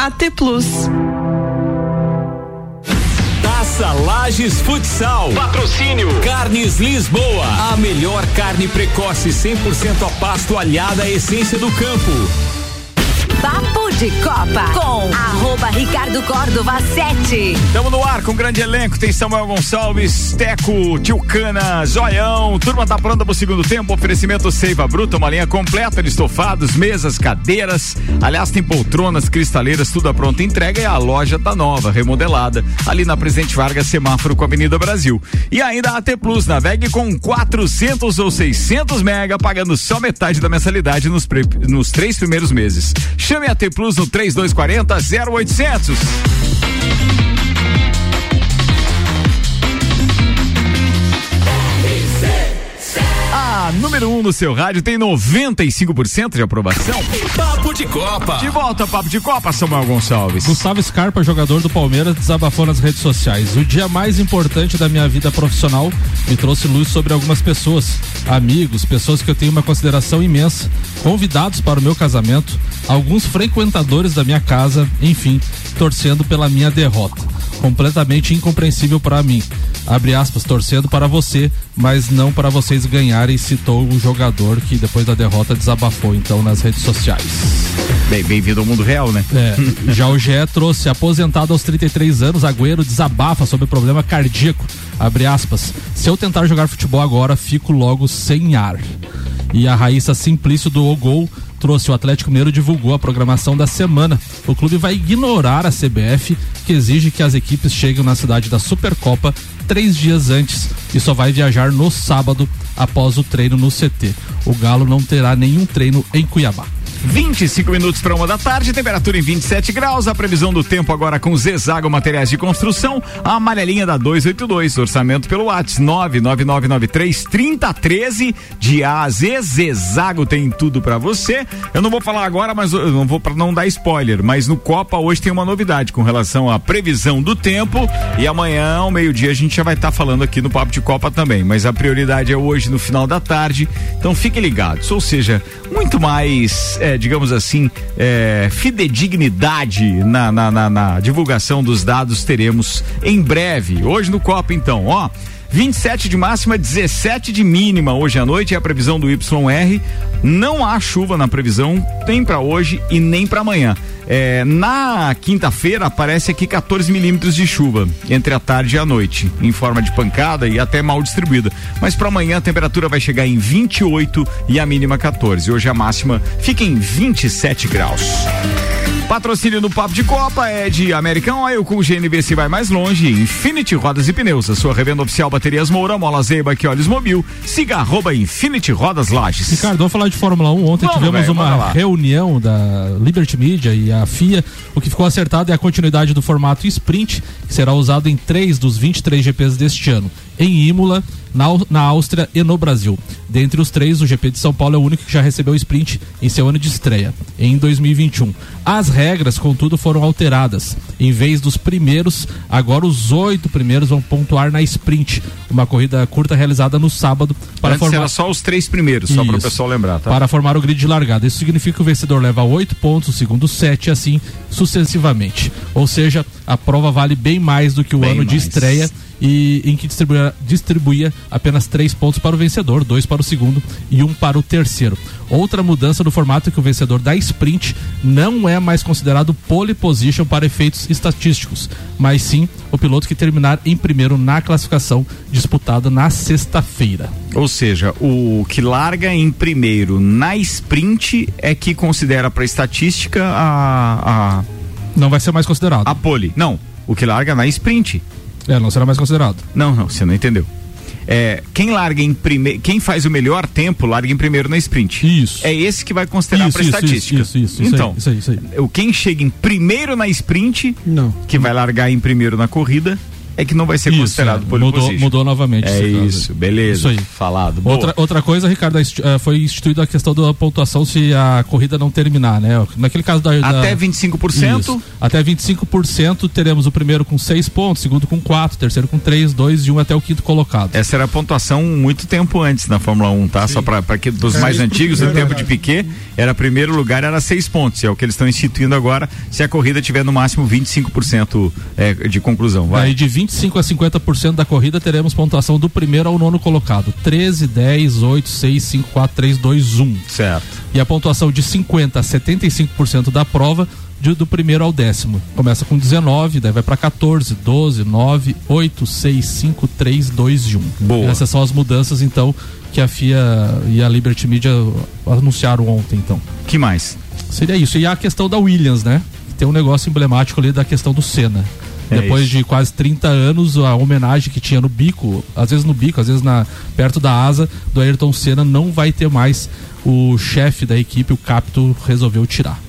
Speaker 15: AT Plus.
Speaker 4: Taça Lages Futsal. Patrocínio. Carnes Lisboa. A melhor carne precoce 100% a pasto alhada à essência do campo.
Speaker 1: De Copa com arroba Ricardo Córdova 7.
Speaker 2: Estamos no ar com um grande elenco. Tem Samuel Gonçalves, Teco, Tilcana, Zoião. Turma tá pronta pro segundo tempo. Oferecimento Seiva Bruta, uma linha completa de estofados, mesas, cadeiras. Aliás, tem poltronas, cristaleiras, tudo à pronta entrega e a loja tá nova, remodelada. Ali na Presidente Vargas, semáforo com a Avenida Brasil. E ainda a AT Plus, navegue com 400 ou 600 mega, pagando só metade da mensalidade nos, pre- nos três primeiros meses. Chame a AT Plus no 3240 0800. A número 1 um no seu rádio tem 95% de aprovação.
Speaker 4: Papo de Copa.
Speaker 2: De volta, Papo de Copa, Samuel Gonçalves.
Speaker 3: Gustavo Scarpa, jogador do Palmeiras, desabafou nas redes sociais. O dia mais importante da minha vida profissional me trouxe luz sobre algumas pessoas, amigos, pessoas que eu tenho uma consideração imensa, convidados para o meu casamento, alguns frequentadores da minha casa, enfim, torcendo pela minha derrota. Completamente incompreensível para mim. Abre aspas, torcendo para você, mas não para vocês ganharem, citou o jogador que depois da derrota desabafou então nas redes sociais.
Speaker 2: Bem, bem-vindo ao mundo real, né?
Speaker 3: É, já o GE trouxe aposentado aos 33 anos, Agüero desabafa sobre problema cardíaco. Abre aspas. Se eu tentar jogar futebol agora, fico logo sem ar. E a Raíssa Simplício do Gol trouxe o Atlético Mineiro divulgou a programação da semana. O clube vai ignorar a CBF, que exige que as equipes cheguem na cidade da Supercopa três dias antes e só vai viajar no sábado após o treino no CT. O Galo não terá nenhum treino em Cuiabá.
Speaker 2: 25 minutos para uma da tarde, temperatura em 27 graus. A previsão do tempo agora com Zezago Materiais de Construção, a amarelinha da 282. Orçamento pelo WhatsApp 99993 3013 de A. Zezago tem tudo para você. Eu não vou falar agora, mas não vou para não dar spoiler. Mas no Copa hoje tem uma novidade com relação à previsão do tempo. E amanhã, ao meio-dia, a gente já vai estar tá falando aqui no Papo de Copa também. Mas a prioridade é hoje, no final da tarde. Então fiquem ligados. Ou seja, muito mais. É, digamos assim, é, fidedignidade na, na, na, na divulgação dos dados teremos em breve. Hoje no Copa, então, ó. 27 de máxima, 17 de mínima hoje à noite é a previsão do YR. Não há chuva na previsão, nem para hoje e nem para amanhã. É, na quinta-feira aparece aqui 14 milímetros de chuva entre a tarde e a noite, em forma de pancada e até mal distribuída. Mas para amanhã a temperatura vai chegar em 28 e a mínima 14. Hoje a máxima fica em 27 graus. Patrocínio do Papo de Copa é de American Oil com GNV se vai mais longe. Infinity Rodas e Pneus, a sua revenda oficial Baterias Moura, Mola Zeiba, que olhos mobil. Siga arroba Infinity Rodas Lages.
Speaker 3: Ricardo, vamos falar de Fórmula 1. Ontem
Speaker 2: Vamos,
Speaker 3: tivemos
Speaker 2: manda
Speaker 3: uma reunião da Liberty Media e a FIA. O que ficou acertado é a continuidade do formato sprint, que será usado em três dos 23 GPs deste ano. Em Imola, na, na Áustria e no Brasil. Dentre os três, o GP de São Paulo é o único que já recebeu o sprint em seu ano de estreia, em 2021. As regras, contudo, foram alteradas. Em vez dos primeiros, agora os oito primeiros vão pontuar na sprint, uma corrida curta realizada no sábado para
Speaker 2: Antes
Speaker 3: formar
Speaker 2: era só os três primeiros, só para o
Speaker 3: Isso.
Speaker 2: pessoal lembrar, tá?
Speaker 3: para formar o grid de largada. Isso significa que o vencedor leva oito pontos, o segundo sete e assim sucessivamente. Ou seja, a prova vale bem mais do que o
Speaker 2: Bem
Speaker 3: ano de
Speaker 2: mais.
Speaker 3: estreia e em que distribuía, distribuía apenas três pontos para o vencedor, dois para o segundo e um para o terceiro. Outra mudança no formato é que o vencedor da sprint não é mais considerado pole position para efeitos estatísticos, mas sim o piloto que terminar em primeiro na classificação disputada na sexta-feira.
Speaker 2: Ou seja, o que larga em primeiro na sprint é que considera para estatística a, a.
Speaker 3: Não vai ser mais considerado.
Speaker 2: A pole. Não, o que larga na sprint.
Speaker 3: É, não será mais considerado.
Speaker 2: Não, não, você não entendeu. É, quem larga em primeiro, quem faz o melhor tempo, larga em primeiro na sprint.
Speaker 3: Isso.
Speaker 2: É esse que vai considerar
Speaker 3: Isso,
Speaker 2: para
Speaker 3: isso,
Speaker 2: estatística.
Speaker 3: isso, isso, isso
Speaker 2: então,
Speaker 3: aí, isso aí, isso aí.
Speaker 2: o quem chega em primeiro na sprint,
Speaker 6: Não.
Speaker 2: que vai largar em primeiro na corrida, é que não vai ser
Speaker 3: Isso,
Speaker 2: considerado
Speaker 3: é,
Speaker 2: pole
Speaker 3: mudou, mudou novamente.
Speaker 2: É isso, beleza.
Speaker 3: Isso aí.
Speaker 2: Falado. Boa.
Speaker 3: Outra, outra coisa, Ricardo, é eh, foi instituída a questão da pontuação se a corrida não terminar, né? Naquele caso da. da-
Speaker 2: Até 25%?
Speaker 3: Isso. Até 25% teremos o primeiro com 6 pontos, segundo com 4, terceiro com 3, 2 e 1 até o quinto colocado.
Speaker 2: Essa era a pontuação muito tempo antes na Fórmula 1, tá? Só para que dos
Speaker 3: É,
Speaker 2: mais
Speaker 3: isso
Speaker 2: antigos,
Speaker 3: é
Speaker 2: no tempo de Piquet, era primeiro lugar, era seis pontos. É o que eles estão instituindo agora, se a corrida tiver no máximo 25% é, de conclusão. Vai.
Speaker 3: Aí de 25 a 50% da corrida teremos pontuação do primeiro ao nono colocado. 13, 10, 8, 6, 5, 4, 3, 2, 1.
Speaker 2: Certo.
Speaker 3: E a pontuação de 50 a 75% da prova de- do primeiro ao décimo. Começa com 19, daí vai para 14, 12, 9, 8, 6, 5, 3, 2 e 1.
Speaker 2: Boa.
Speaker 3: Essas são as mudanças então que a FIA e a Liberty Media anunciaram ontem então.
Speaker 2: Que mais?
Speaker 3: Seria isso. E a questão da Williams, né? Tem um negócio emblemático ali da questão do Senna.
Speaker 2: É
Speaker 3: Depois
Speaker 2: isso.
Speaker 3: de quase 30 anos, a homenagem que tinha no bico, às vezes no bico, às vezes na, perto da asa do Ayrton Senna, não vai ter mais. O chefe da equipe, o Capito, resolveu tirar.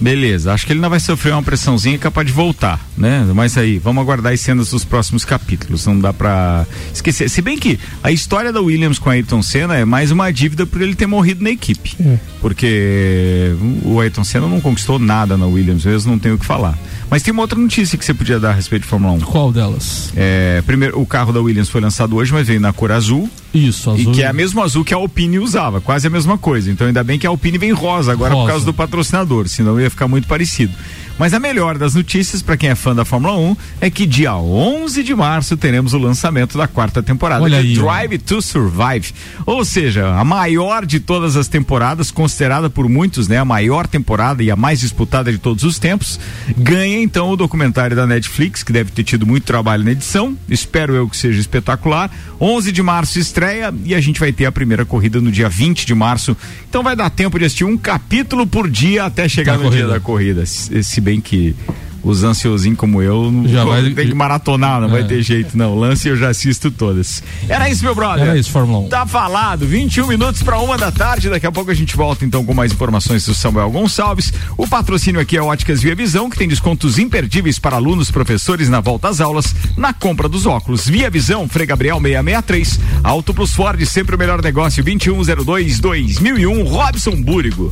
Speaker 2: Beleza, acho que ele não vai sofrer uma pressãozinha capaz de voltar, né? Mas aí, vamos aguardar as cenas dos próximos capítulos, não dá pra esquecer. Se bem que a história da Williams com a Ayrton Senna é mais uma dívida por ele ter morrido na equipe. Porque o Ayrton Senna não conquistou nada na Williams, mesmo não tenho o que falar. Mas tem uma outra notícia que você podia dar a respeito de Fórmula 1.
Speaker 3: Qual delas?
Speaker 2: É, primeiro, o carro da Williams foi lançado hoje, mas veio na cor azul.
Speaker 3: Isso,
Speaker 2: E
Speaker 3: azul.
Speaker 2: que é a mesmo azul que a Alpine usava, quase a mesma coisa. Então ainda bem que a Alpine vem rosa agora por
Speaker 3: Rosa.
Speaker 2: causa do patrocinador, senão ia ficar muito parecido. Mas a melhor das notícias para quem é fã da Fórmula 1 é que dia 11 de março teremos o lançamento da quarta temporada
Speaker 3: Olha
Speaker 2: de
Speaker 3: aí, ó.
Speaker 2: Drive to Survive. Ou seja, a maior de todas as temporadas, considerada por muitos, né, a maior temporada e a mais disputada de todos os tempos, ganha então o documentário da Netflix, que deve ter tido muito trabalho na edição. Espero eu que seja espetacular. 11 de março estreia e a gente vai ter a primeira corrida no dia 20 de março. Então vai dar tempo de assistir um capítulo por dia até chegar
Speaker 3: Da
Speaker 2: no dia
Speaker 3: corrida.
Speaker 2: da corrida. Se, se bem que os ansiosinhos como eu não
Speaker 3: Já vai-
Speaker 2: tem que maratonar, não vai
Speaker 3: É.
Speaker 2: ter jeito, não. Lance eu já assisto todas. Era isso, meu brother.
Speaker 3: Era isso, Fórmula 1.
Speaker 2: Tá falado, 21 minutos para uma da tarde. Daqui a pouco a gente volta então com mais informações do Samuel Gonçalves. O patrocínio aqui é Óticas Via Visão, que tem descontos imperdíveis para alunos, professores na volta às aulas, na compra dos óculos. Via Visão, Frei Gabriel 663. Auto Plus Ford, sempre o melhor negócio. 2102 2001, Robson Búrigo.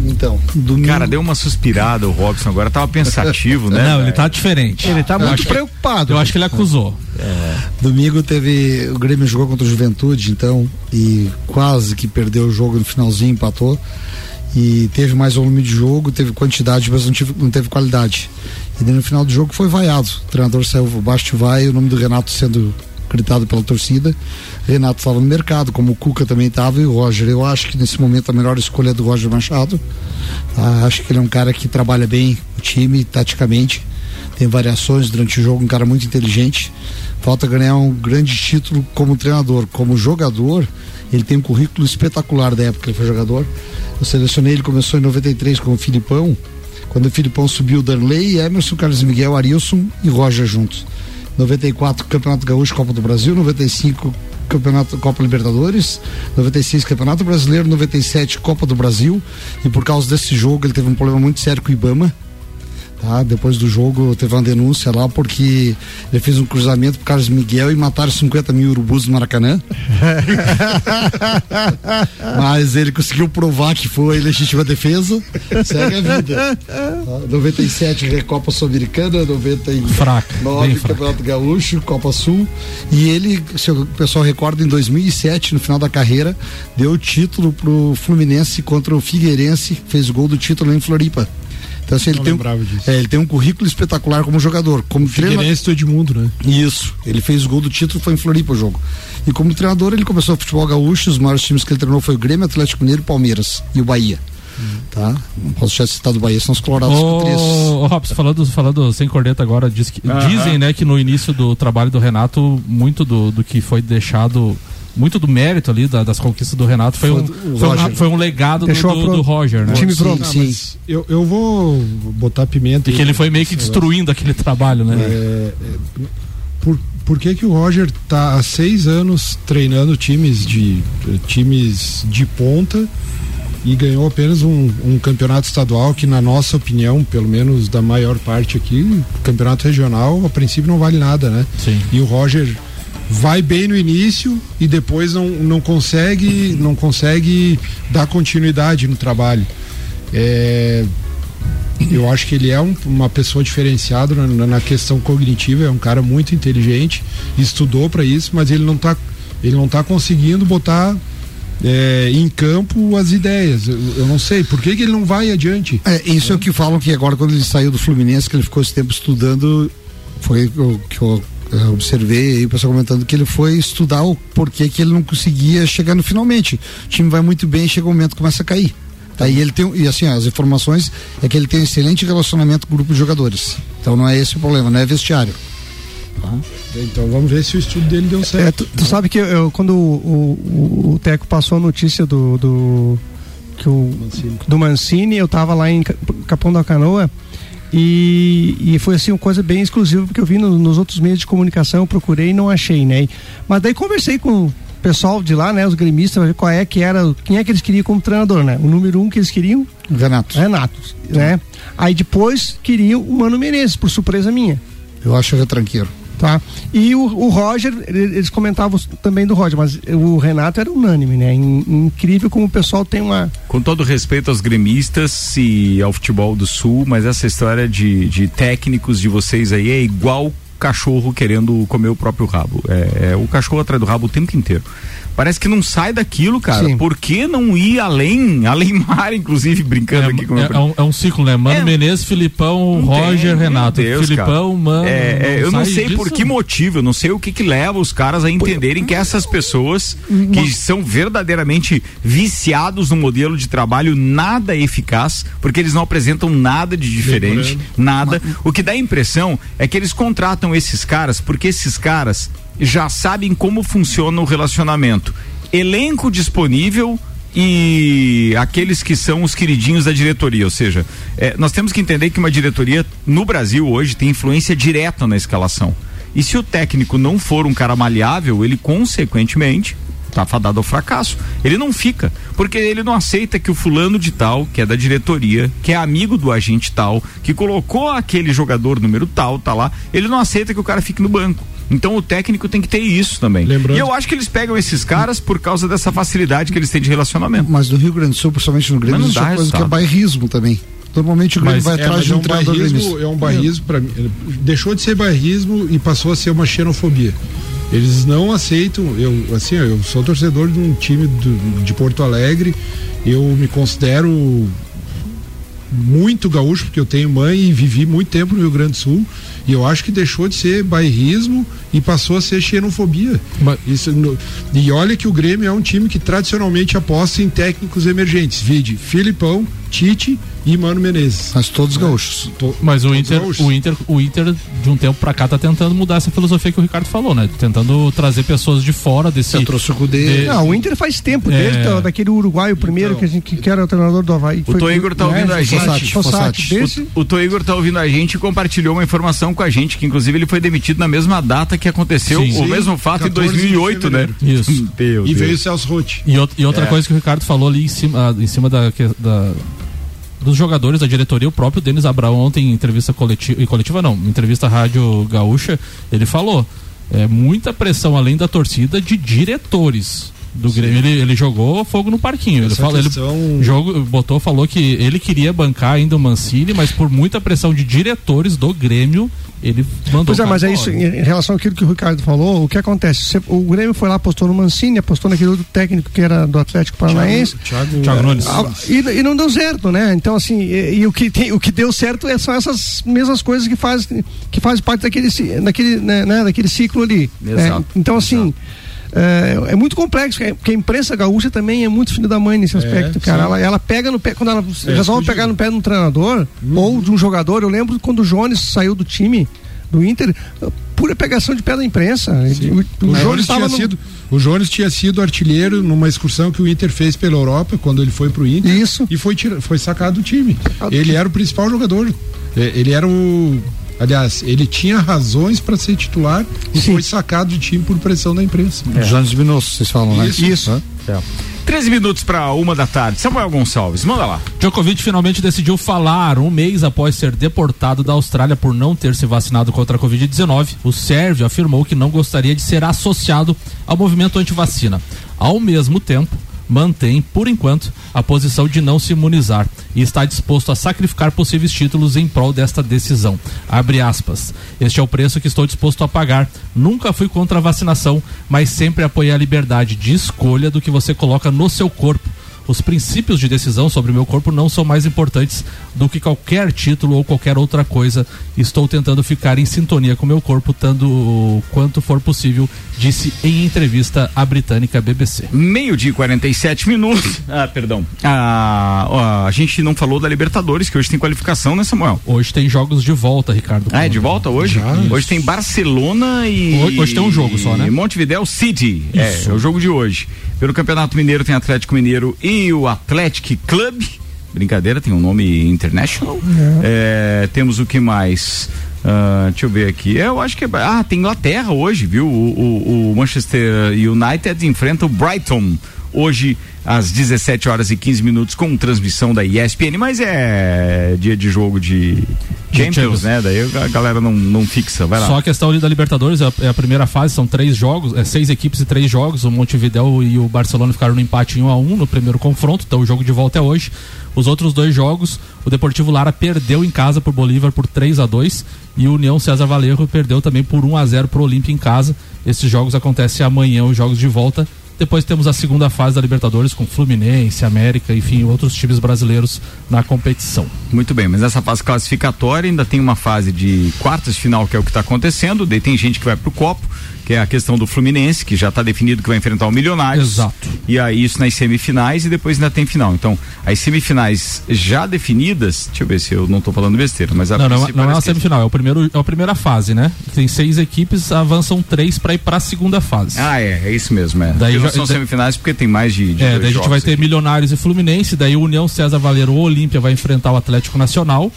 Speaker 5: Então,
Speaker 2: Cara, deu uma suspirada o Robson agora, tava pensativo, né?
Speaker 3: Não, ele tá diferente.
Speaker 6: Ele tá
Speaker 3: Eu
Speaker 6: muito
Speaker 3: acho que-
Speaker 6: preocupado.
Speaker 3: Eu acho que ele acusou.
Speaker 5: Domingo teve. O Grêmio jogou contra o Juventude, então, e quase que perdeu o jogo no finalzinho, empatou. E teve mais volume de jogo, teve quantidade, mas não, tive- não teve qualidade. E daí no final do jogo foi vaiado. O treinador saiu baixo de vai, o nome do Renato sendo gritado pela torcida. Renato estava no mercado, como o Cuca também estava, e o Roger. Eu acho que nesse momento a melhor escolha é do Roger Machado. Ah, acho que ele é um cara que trabalha bem o time, taticamente tem variações durante o jogo, um cara muito inteligente. Falta ganhar um grande título como treinador. Como jogador, ele tem um currículo espetacular da época que ele foi jogador. Eu selecionei, ele começou em 93 com o Filipão. Quando o Filipão subiu, Darley, Emerson, Carlos Miguel, Arilson e Roger juntos. 94, Campeonato Gaúcho, Copa do Brasil. 95, Campeonato Copa Libertadores. 96, Campeonato Brasileiro. 97, Copa do Brasil. E por causa desse jogo, ele teve um problema muito sério com o Ibama. Tá? Depois do jogo teve uma denúncia lá porque ele fez um cruzamento pro Carlos Miguel e mataram 50 mil urubus no Maracanã. Mas ele conseguiu provar que foi legítima defesa. Segue a vida. Tá? 97 Recopa Sul-Americana, 99
Speaker 3: Fraca, bem fraca.
Speaker 5: Campeonato Gaúcho, Copa Sul. E ele, se o pessoal recorda, em 2007, no final da carreira, deu o título pro Fluminense contra o Figueirense, fez o gol do título em Floripa. Então, assim, ele tem, um, é, ele tem um currículo espetacular como jogador. Como treinador.
Speaker 7: Figueirense do Edmundo, né?
Speaker 5: Isso. Ele fez o gol do título, foi em Floripa o jogo. E como treinador, ele começou o futebol gaúcho. Os maiores times que ele treinou foi o Grêmio, Atlético Mineiro, Palmeiras e o Bahia. Tá? Não posso já citar do Bahia, são os colorados
Speaker 3: Ô,
Speaker 5: com três.
Speaker 3: ô, Robson, falando, falando sem corneta agora, diz que- dizem né, que no início do trabalho do Renato, muito do, do que foi deixado, muito do mérito ali da- das conquistas do Renato foi,
Speaker 5: Foi
Speaker 3: um,
Speaker 5: o
Speaker 3: foi, um,
Speaker 5: Roger.
Speaker 3: foi um legado do, do- do Roger, né?
Speaker 7: Time pronto. Ah, mas Eu, eu vou botar pimenta.
Speaker 3: E que
Speaker 7: aí
Speaker 3: ele foi meio que destruindo aquele trabalho, né?
Speaker 7: É, é, por, por que, que o Roger tá há seis anos treinando times de times de ponta e ganhou apenas um, um campeonato estadual que na nossa opinião, pelo menos da maior parte aqui, campeonato regional a princípio não vale nada, né?
Speaker 3: Sim.
Speaker 7: E o Roger vai bem no início e depois não, não consegue não consegue dar continuidade no trabalho. É, eu acho que ele é um- uma pessoa diferenciada na, na questão cognitiva, é um cara muito inteligente, estudou para isso, mas ele não tá ele não tá conseguindo botar é, em campo as ideias. Eu, eu não sei por que, que ele não vai adiante.
Speaker 5: É, isso é o que falam que agora quando ele saiu do Fluminense, que ele ficou esse tempo estudando, foi o que eu eh, observei aí o pessoal comentando que ele foi estudar o porquê que ele não conseguia chegar no finalmente. O time vai muito bem, chega um momento que começa a cair. Aí ele tem, e assim, as informações é que ele tem um excelente relacionamento com o grupo de jogadores. Então não é esse o problema, não é vestiário.
Speaker 7: Então vamos ver se o estudo dele deu
Speaker 6: É,
Speaker 7: certo.
Speaker 6: tu, tu sabe que eu, quando o, o, o Teco passou a notícia do, do que o do Mancini, eu tava lá em Ca- Capão da Canoa e, e foi assim uma coisa bem exclusiva porque eu vi no- nos outros meios de comunicação, eu procurei e não achei, né? Mas daí conversei com o pessoal de lá, né, os gremistas, pra ver qual é que era, quem é que eles queriam como treinador, né? O número um que eles queriam,
Speaker 5: Renato.
Speaker 6: Renato, né? Aí depois queriam o Mano Menezes, por surpresa minha.
Speaker 5: Eu acho retranqueiro.
Speaker 6: Tá. E o, o Roger, ele- eles comentavam também do Roger, mas o Renato era unânime, né? In- incrível como o pessoal tem uma.
Speaker 2: Com todo respeito aos gremistas e ao futebol do sul, mas essa história de, de técnicos de vocês aí é igual cachorro querendo comer o próprio rabo. É, é o cachorro atrás do rabo o tempo inteiro. Parece que não sai daquilo, cara.
Speaker 3: Sim.
Speaker 2: Por que não ir além? Além mar, inclusive, brincando aqui com
Speaker 3: É, é um, é um ciclo, né? Mano Menezes, Filipão, Roger,
Speaker 2: Meu
Speaker 3: Renato.
Speaker 2: Deus,
Speaker 3: Filipão,
Speaker 2: cara.
Speaker 3: mano.
Speaker 2: É, é, eu não sei por
Speaker 3: disso.
Speaker 2: que motivo, eu não sei o que que leva os caras a entenderem que essas pessoas que são verdadeiramente viciados no modelo de trabalho nada eficaz, porque eles não apresentam nada de diferente, nada. O que dá a impressão é que eles contratam esses caras porque esses caras já sabem como funciona o relacionamento. Elenco disponível e aqueles que são os queridinhos da diretoria. Ou seja, é, nós temos que entender que uma diretoria no Brasil hoje tem influência direta na escalação. E se o técnico não for um cara maleável, ele consequentemente tá fadado ao fracasso. Ele não fica, porque ele não aceita que o fulano de tal, que é da diretoria, que é amigo do agente tal, que colocou aquele jogador número tal, tá lá, ele não aceita que o cara fique no banco. Então o técnico tem que ter isso também.
Speaker 5: Lembrando-
Speaker 2: E eu acho que eles pegam esses caras por causa dessa facilidade que eles têm de relacionamento.
Speaker 5: Mas no Rio Grande do Sul, principalmente no Grêmio,
Speaker 2: dá
Speaker 5: uma coisa que é bairrismo também. Normalmente o Grêmio vai
Speaker 7: é,
Speaker 5: atrás de
Speaker 7: é
Speaker 5: um
Speaker 7: um
Speaker 5: treinador
Speaker 7: bairrismo, é um bairrismo para mim. Deixou de ser bairrismo e passou a ser uma xenofobia. Eles não aceitam, eu assim, eu sou torcedor de um time do- de Porto Alegre, eu me considero muito gaúcho, porque eu tenho mãe e vivi muito tempo no Rio Grande do Sul, e eu acho que deixou de ser bairrismo e passou a ser xenofobia. Isso, no- e olha que o Grêmio é um time que tradicionalmente aposta em técnicos emergentes, vide Filipão, Tite e Mano Menezes.
Speaker 5: Mas todos gaúchos.
Speaker 3: Mas o Inter,
Speaker 7: gaúchos.
Speaker 3: o Inter, o Inter de um tempo pra cá tá tentando mudar essa filosofia que o Ricardo falou, né? Tentando trazer pessoas de fora desse.
Speaker 5: trouxe o Cudê.
Speaker 6: Não, o Inter faz tempo,
Speaker 3: É.
Speaker 6: desde da- daquele uruguaio primeiro que, a gente, que era o treinador do Havaí. que
Speaker 2: O Tô Igor tá
Speaker 6: né,
Speaker 2: ouvindo a gente.
Speaker 6: Fossati, Fossati, desse,
Speaker 2: O, o Tô Igor tá ouvindo a gente e compartilhou uma informação com a gente, que inclusive ele foi demitido na mesma data que aconteceu
Speaker 3: Sim.
Speaker 2: o
Speaker 3: Sim,
Speaker 2: mesmo fato em
Speaker 7: 14 de
Speaker 2: 2008, né?
Speaker 3: Isso.
Speaker 2: Meu
Speaker 7: E
Speaker 2: Deus.
Speaker 7: veio o Celso Rotti.
Speaker 3: E, e outra
Speaker 2: É.
Speaker 3: coisa que o Ricardo falou ali em cima, em cima da, que- da- dos jogadores da diretoria, o próprio Denis Abraão ontem em entrevista coletiva, coletiva não, em entrevista à Rádio Gaúcha, ele falou, é muita pressão além da torcida de diretores do Grêmio. Ele, ele jogou fogo no parquinho. Ele
Speaker 7: Essa
Speaker 3: falou, ele
Speaker 7: questão-
Speaker 3: jogo, botou, falou que ele queria bancar ainda o Mancini, mas por muita pressão de diretores do Grêmio, ele mandou.
Speaker 6: Pois é, mas é isso, em relação àquilo que o Ricardo falou, o que acontece? O Grêmio foi lá, apostou no Mancini, apostou naquele outro técnico que era do Atlético Paranaense.
Speaker 7: Thiago,
Speaker 3: Thiago Nunes.
Speaker 6: E, e não deu certo, né? Então, assim, e, e o, que tem, o que deu certo é, são essas mesmas coisas que faz, que faz parte daquele, daquele, né, né, daquele ciclo ali. né?
Speaker 2: Exato,
Speaker 6: Então, assim. É, é muito complexo, porque a imprensa gaúcha também é muito filho da mãe nesse aspecto, cara.
Speaker 7: sim.
Speaker 6: Ela, ela pega no pé, quando ela
Speaker 7: É,
Speaker 6: resolve pegar no pé de um treinador ou de um jogador. Eu lembro quando o Jones saiu do time do Inter, pura pegação de pé da imprensa. O, o
Speaker 7: O
Speaker 6: Jones
Speaker 7: tinha
Speaker 6: no,
Speaker 7: sido, o Jones tinha sido artilheiro numa excursão que o Inter fez pela Europa quando ele foi pro Inter.
Speaker 6: Isso.
Speaker 7: E foi, tira, foi sacado do time. Ele era o principal jogador. É, Ele era o. Aliás, ele tinha razões para ser titular e foi sacado do time por pressão da imprensa.
Speaker 5: Jones Minosso, vocês falam, né?
Speaker 7: Isso.
Speaker 5: Hã?
Speaker 2: 13 minutos para uma da tarde. Samuel Gonçalves, manda lá.
Speaker 3: Djokovic finalmente decidiu falar um mês após ser deportado da Austrália por não ter se vacinado contra a Covid-19. O sérvio afirmou que não gostaria de ser associado ao movimento anti-vacina. Ao mesmo tempo, mantém, por enquanto, a posição de não se imunizar e está disposto a sacrificar possíveis títulos em prol desta decisão. Abre aspas. Este é o preço que estou disposto a pagar. Nunca fui contra a vacinação, mas sempre apoiei a liberdade de escolha do que você coloca no seu corpo. Os princípios de decisão sobre o meu corpo não são mais importantes do que qualquer título ou qualquer outra coisa. Estou tentando ficar em sintonia com o meu corpo tanto quanto for possível, disse em entrevista à britânica BBC.
Speaker 2: Meio-dia e 47 minutos. Ah, perdão. Ah, ó, a gente não falou da Libertadores, que hoje tem qualificação, né, Samuel?
Speaker 3: Hoje tem jogos de volta, Ricardo.
Speaker 2: Ah, é de volta hoje?
Speaker 3: Já.
Speaker 2: Hoje tem Barcelona e.
Speaker 3: Hoje- hoje tem um jogo só, né?
Speaker 2: E Montevideo City.
Speaker 3: Isso.
Speaker 2: É, é o jogo de hoje. Pelo Campeonato Mineiro tem Atlético Mineiro e o Athletic Club. Brincadeira, tem um nome international. É, temos o que mais? Ah, deixa eu ver aqui. Eu acho que é. Ah, tem Inglaterra hoje, viu? O, o- o Manchester United enfrenta o Brighton hoje às 17 horas e 15 minutos com transmissão da ESPN, mas é dia de jogo de Champions,
Speaker 3: Champions.
Speaker 2: né? Daí a galera não, não fixa. Vai lá.
Speaker 3: Só a questão ali da Libertadores é a, é a primeira fase, são três jogos, é seis equipes e três jogos. O Montevideo e o Barcelona ficaram no empate em 1 a 1 no primeiro confronto, então o jogo de volta é hoje. Os outros dois jogos, o Deportivo Lara perdeu em casa por Bolívar por 3 a 2 e o União César Valerro perdeu também por 1 a 0 pro Olímpia em casa. Esses jogos acontecem amanhã, os jogos de volta. Depois temos a segunda fase da Libertadores com Fluminense, América, enfim, outros times brasileiros na competição.
Speaker 2: Muito bem, mas nessa fase classificatória ainda tem uma fase de quartas final que é o que está acontecendo. Daí tem gente que vai pro copo que é a questão do Fluminense, que já está definido que vai enfrentar o Milionários.
Speaker 3: Exato.
Speaker 2: E aí isso nas semifinais e depois ainda tem final. Então, as semifinais já definidas, deixa eu ver se eu não estou falando besteira, mas a
Speaker 3: Não, não,
Speaker 2: princípio
Speaker 3: não é uma semifinal, é, o primeiro, é a primeira fase, né? Tem seis equipes, avançam três para ir para a segunda fase.
Speaker 2: Ah, é, é isso mesmo, é.
Speaker 3: Daí já-
Speaker 2: são
Speaker 3: da-
Speaker 2: semifinais porque tem mais de, de
Speaker 3: É, daí a gente vai ter
Speaker 2: aqui.
Speaker 3: Milionários e Fluminense, daí o União César Valeiro ou Olímpia vai enfrentar o Atlético Nacional.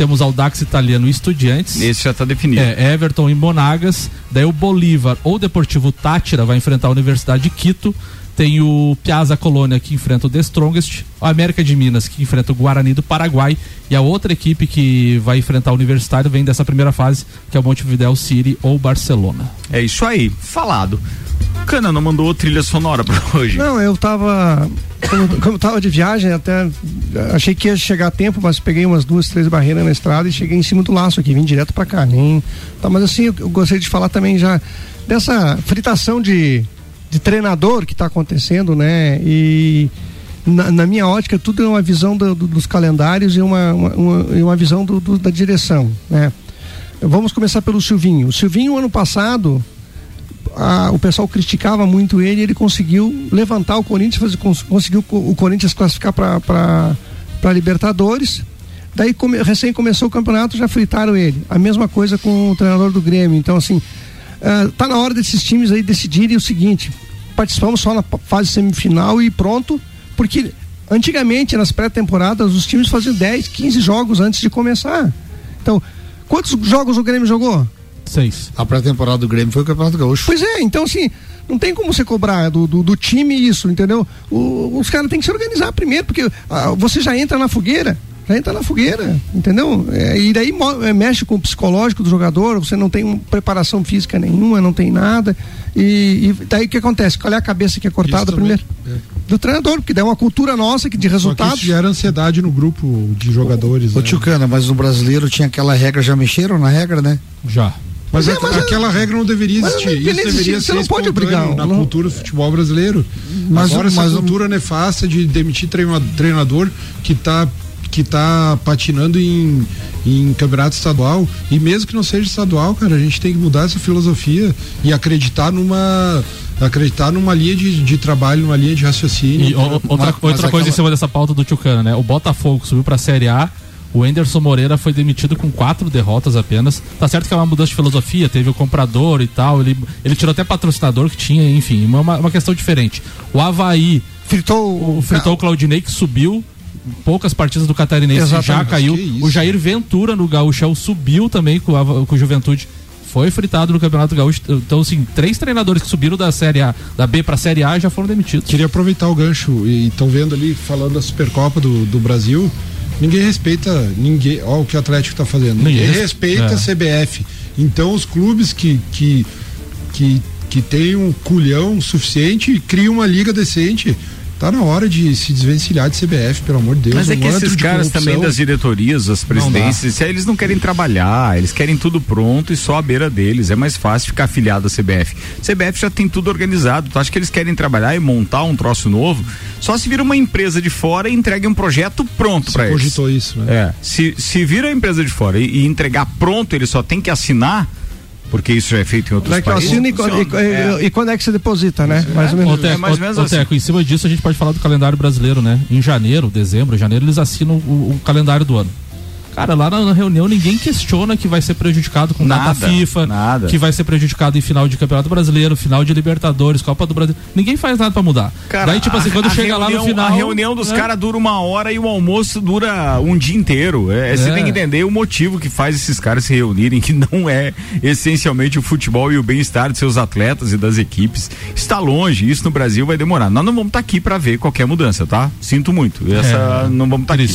Speaker 3: Temos Audax Italiano e Estudiantes.
Speaker 2: Esse já está definido.
Speaker 3: É, Everton e Monagas. Daí o Bolívar ou Deportivo Tátira vai enfrentar a Universidade de Quito. Tem o Piazza Colônia que enfrenta o The Strongest. O América de Minas que enfrenta o Guarani do Paraguai. E a outra equipe que vai enfrentar o Universitário vem dessa primeira fase, que é o Montevideo City ou Barcelona.
Speaker 2: É isso aí, falado. Cana não mandou trilha sonora pra hoje.
Speaker 6: Não, eu tava. Como, como eu tava de viagem, até achei que ia chegar a tempo, mas peguei umas duas, três barreiras na estrada e cheguei em cima do laço aqui, vim direto pra cá. Nem, tá, mas assim, eu, eu gostaria de falar também já dessa fritação de, de treinador que está acontecendo, né? E na, na minha ótica, tudo é uma visão do- do- dos calendários e uma, uma, uma- uma visão do- da direção, né? Vamos começar pelo Silvinho. O Silvinho, ano passado, a- o pessoal criticava muito ele, ele conseguiu levantar o Corinthians, fazer, cons- conseguiu co- o Corinthians classificar para Libertadores. Daí come- recém começou o campeonato, já fritaram ele. A mesma coisa com o treinador do Grêmio. Então, assim, ah, tá na hora desses times aí decidirem o seguinte: participamos só na fase semifinal e pronto, porque antigamente nas pré-temporadas os times faziam 10, 15 jogos antes de começar. Então, quantos jogos o Grêmio jogou?
Speaker 3: Seis.
Speaker 5: A pré-temporada do Grêmio foi o Campeonato Gaúcho.
Speaker 6: Pois é, então assim, não tem como você cobrar do, do, do time isso, entendeu? O- os caras têm que se organizar primeiro, porque ah, você já entra na fogueira, entra na fogueira, entendeu? É, e daí é, mexe com o psicológico do jogador, você não tem um- preparação física nenhuma, não tem nada. E, e daí o que acontece? Qual é a cabeça que é cortada primeiro? Do treinador, porque daí é uma cultura nossa que de
Speaker 7: Só que
Speaker 6: resultados.
Speaker 7: isso gera ansiedade no grupo de jogadores.
Speaker 5: Ô
Speaker 7: né?
Speaker 5: tio Cana, mas no brasileiro tinha aquela regra, já mexeram na regra, né?
Speaker 3: Já.
Speaker 7: Mas,
Speaker 6: é, mas é-
Speaker 7: aquela regra não deveria
Speaker 6: mas
Speaker 7: existir.
Speaker 6: deveria
Speaker 7: Isso
Speaker 6: existir,
Speaker 7: deveria
Speaker 6: você
Speaker 7: ser
Speaker 6: não pode obrigar,
Speaker 7: na
Speaker 6: não-
Speaker 7: cultura do futebol brasileiro.
Speaker 5: Mas-
Speaker 7: Agora essa
Speaker 5: mas-
Speaker 7: cultura nefasta de demitir treina- treinador que está que tá patinando em, em campeonato estadual e mesmo que não seja estadual, cara, a gente tem que mudar essa filosofia e acreditar numa acreditar numa linha de, de trabalho, numa linha de raciocínio.
Speaker 3: E outra,
Speaker 7: Mas-
Speaker 3: outra coisa em
Speaker 7: aquela-
Speaker 3: cima dessa pauta do Tchucana, né? O Botafogo subiu pra Série A, o Enderson Moreira foi demitido com quatro derrotas apenas. Tá certo que é uma mudança de filosofia, teve o comprador e tal, ele, ele tirou até patrocinador que tinha, enfim, uma, uma questão diferente. O Havaí
Speaker 6: fritou
Speaker 3: o, fritou o Claudinei que subiu. Poucas partidas do Catarinense já
Speaker 6: Exatamente.
Speaker 3: caiu.
Speaker 6: Que isso.
Speaker 3: O Jair Ventura no Gaúchão subiu também com, Hava- com Juventude. Foi fritado no Campeonato Gaúcho. Então, assim, três treinadores que subiram da Série A, da B pra Série A já foram demitidos.
Speaker 7: Queria aproveitar o gancho e estão vendo ali falando da Supercopa do, do Brasil. Ninguém respeita ninguém. Olha o que o Atlético está fazendo. Ninguém,
Speaker 3: Ninguém res-
Speaker 7: respeita
Speaker 3: é.
Speaker 7: a CBF. Então os clubes que que que, que têm um culhão suficiente criam uma liga decente. Tá na hora de se desvencilhar de CBF, pelo amor de Deus.
Speaker 2: Mas é que esses caras
Speaker 7: corrupção.
Speaker 2: também das diretorias, as presidências, eles não querem trabalhar, eles querem tudo pronto e só a beira deles. É mais fácil ficar afiliado à CBF. CBF já tem tudo organizado. Tu acha que eles querem trabalhar e montar um troço novo? Só se vira uma empresa de fora e entregue um projeto pronto para eles.
Speaker 7: cogitou isso, né?
Speaker 2: É. Se, se vira a empresa de fora e, e entregar pronto, ele só tem que assinar, porque isso já é feito em outros
Speaker 6: é
Speaker 2: países.
Speaker 6: e, e-
Speaker 2: É.
Speaker 6: e quando é que você deposita, né? Mais ou menos.
Speaker 3: Ô, Teco,
Speaker 2: mais ou menos
Speaker 3: ô,
Speaker 2: assim.
Speaker 3: Teco, em cima disso a gente pode falar do calendário brasileiro, né? Em janeiro, dezembro, janeiro, eles assinam o, o calendário do ano. Cara, lá na, reunião ninguém questiona que vai ser prejudicado com data
Speaker 2: Nada,
Speaker 3: FIFA,
Speaker 2: nada.
Speaker 3: que vai ser prejudicado em final de Campeonato Brasileiro, final de Libertadores, Copa do Brasil. Ninguém faz nada pra mudar.
Speaker 2: Cara,
Speaker 3: Daí, tipo assim,
Speaker 2: a-
Speaker 3: quando
Speaker 2: a
Speaker 3: chega lá no
Speaker 2: reunião-
Speaker 3: final.
Speaker 2: A reunião dos
Speaker 3: né?
Speaker 2: caras dura uma hora e o almoço dura um dia inteiro. É, Você
Speaker 3: É.
Speaker 2: tem que entender o motivo que faz esses caras se reunirem, que não é essencialmente o futebol e o bem-estar de seus atletas e das equipes. Está longe, isso no Brasil vai demorar. Nós não vamos estar aqui para ver qualquer mudança, tá? Sinto muito. Essa
Speaker 3: É,
Speaker 2: não vamos estar aqui.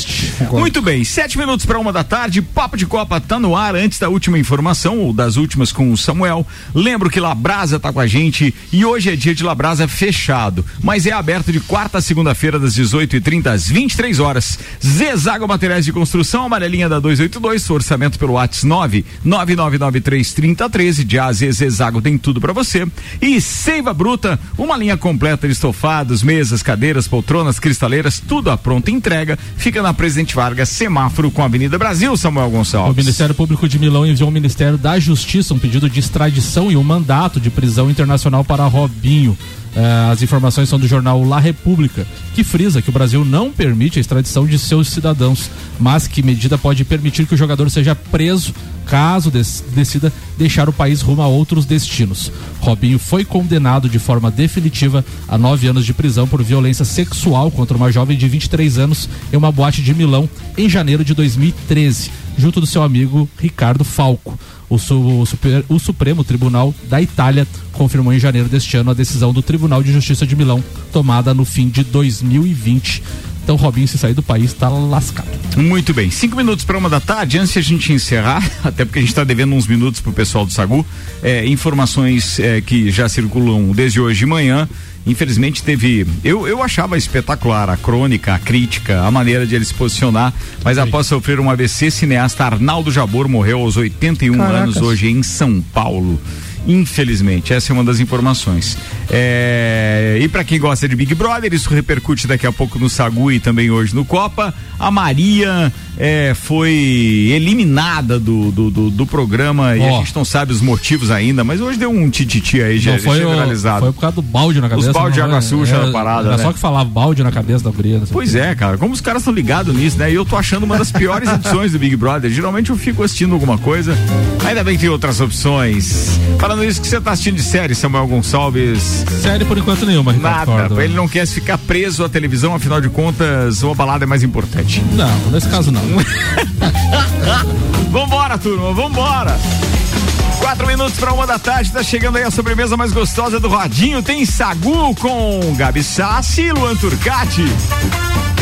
Speaker 2: Muito bem, sete minutos para uma da tarde, Papo de Copa tá no ar antes da última informação, ou das últimas com o Samuel. Lembro que Labrasa tá com a gente e hoje é dia de Labrasa fechado, mas é aberto de quarta a segunda-feira, das 18h30 às 23 horas. Zezago Materiais de Construção, amarelinha da 282, orçamento pelo WhatsApp 9 9993 3013. De AZ Zezago tem tudo para você. E Seiva Bruta, uma linha completa de estofados, mesas, cadeiras, poltronas, cristaleiras, tudo à pronta entrega. Fica na Presidente Vargas, semáforo com a Avenida Avenida Brasil, Samuel
Speaker 3: O
Speaker 2: Gonçalves.
Speaker 3: Ministério Público de Milão enviou ao Ministério da Justiça um pedido de extradição e um mandato de prisão internacional para Robinho. Eh, as informações são do jornal La República, que frisa que o Brasil não permite a extradição de seus cidadãos, mas que medida pode permitir que o jogador seja preso caso decida deixar o país rumo a outros destinos. Robinho foi condenado de forma definitiva a nove anos de prisão por violência sexual contra uma jovem de 23 anos em uma boate de Milão em janeiro de 2013, junto do seu amigo Ricardo Falco. O, su- o super- o Supremo Tribunal da Itália confirmou em janeiro deste ano a decisão do Tribunal de Justiça de Milão, tomada no fim de 2020. Então, Robinho, se sair do país, tá lascado.
Speaker 2: Muito bem, cinco minutos para uma da tarde, antes de a gente encerrar, até porque a gente está devendo uns minutos pro pessoal do Sagu, é, informações é, que já circulam desde hoje de manhã. Infelizmente teve. Eu, eu achava espetacular a crônica, a crítica, a maneira de ele se posicionar, mas após sofrer um AVC, cineasta Arnaldo Jabor morreu aos 81
Speaker 6: Caracas.
Speaker 2: anos hoje em São Paulo. Infelizmente, essa é uma das informações. É, e para quem gosta de Big Brother, isso repercute daqui a pouco no Sagu e também hoje no Copa. A Maria é, foi eliminada do, do, do, do programa e a gente não sabe os motivos ainda, mas hoje deu um tititi aí
Speaker 3: Não, foi, o-
Speaker 2: generalizado.
Speaker 3: foi por causa do balde na cabeça.
Speaker 2: balde de
Speaker 3: não
Speaker 2: água
Speaker 3: foi?
Speaker 2: suja
Speaker 3: É,
Speaker 2: na parada,
Speaker 3: Era
Speaker 2: né?
Speaker 3: só que falava balde na cabeça da guria. o
Speaker 2: Pois
Speaker 3: quê.
Speaker 2: é, cara, como os caras estão ligados nisso, né? E eu tô achando uma das piores edições do Big Brother. Geralmente eu fico assistindo alguma coisa, ainda bem que tem outras opções. Falando isso, que você tá assistindo de série, Samuel Gonçalves?
Speaker 3: Série por enquanto nenhuma, Ricardo
Speaker 2: Nada, ele não quer ficar preso à televisão, afinal de contas, uma balada é mais importante.
Speaker 3: Não, nesse caso não.
Speaker 2: Vambora, turma, vambora! Quatro minutos para uma da tarde, tá chegando aí a sobremesa mais gostosa do Rodinho. Tem Sagu com Gabi Sassi e Luan Turcati.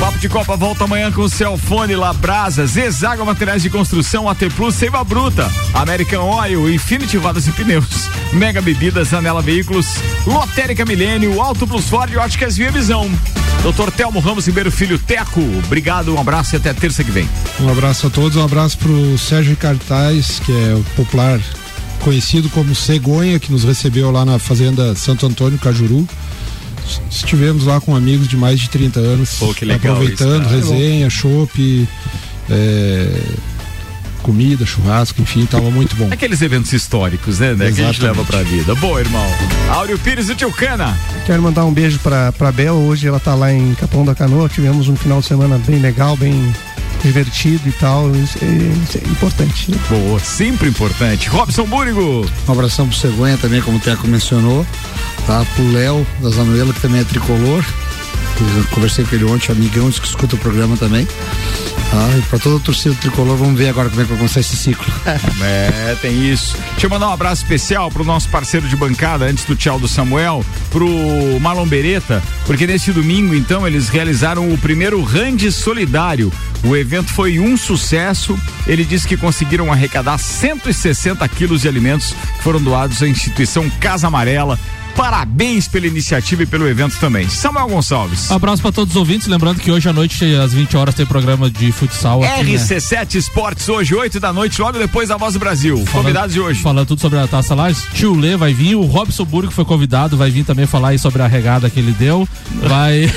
Speaker 2: Papo de Copa volta amanhã com Celfone, Labrasa, Zezaga Materiais de Construção, AT Plus, Seiva Bruta, American Oil, Infinity Rodas e Pneus, Mega Bebidas, Anela Veículos, Lotérica Milênio, Auto Plus Ford e Óticas Via Visão. Doutor Telmo Ramos Ribeiro Filho Teco, obrigado, um abraço e até terça que vem.
Speaker 7: Um abraço a todos, um abraço pro Sérgio Cartaz, que é o popular conhecido como Cegonha, que nos recebeu lá na Fazenda Santo Antônio, Cajuru. Estivemos lá com amigos de mais de 30 anos,
Speaker 2: Pô, que legal
Speaker 7: aproveitando,
Speaker 2: isso,
Speaker 7: resenha, chopp, é, comida, churrasco, enfim, tava muito bom.
Speaker 2: Aqueles eventos históricos, né, né que a gente leva pra vida. Boa, irmão. Áureo Pires e Tio Cana.
Speaker 6: Quero mandar um beijo pra, pra Bel. Hoje ela tá lá em Capão da Canoa. Tivemos um final de semana bem legal, bem divertido e tal. Isso é, isso é importante. né?
Speaker 2: Boa, sempre importante. Robson Búrigo.
Speaker 5: Um abração pro Cegonha também, como o Teco mencionou. Tá? Pro Léo da Zanuela, que também é tricolor. Conversei com ele ontem, amigão, que escuta o programa também. Tá? E pra toda a torcida tricolor, vamos ver agora como é que vai começar esse ciclo.
Speaker 2: É, tem isso. Deixa eu mandar um abraço especial pro nosso parceiro de bancada, antes do tchau do Samuel, pro Marlon Beretta, porque nesse domingo, então, eles realizaram o primeiro Rande Solidário. O evento foi um sucesso. Ele disse que conseguiram arrecadar 160 quilos de alimentos que foram doados à instituição Casa Amarela. Parabéns pela iniciativa e pelo evento também. Samuel Gonçalves.
Speaker 3: Abraço pra todos os ouvintes. Lembrando que hoje à noite, às 20 horas, tem programa de futsal aqui. né?
Speaker 2: RC7 Esportes hoje, 8 da noite, logo depois da Voz do Brasil. Convidados de hoje.
Speaker 3: Falando tudo sobre a Taça Lages. Tio Lê vai vir, o Robson Burgo foi convidado, vai vir também falar aí sobre a regada que ele deu. Vai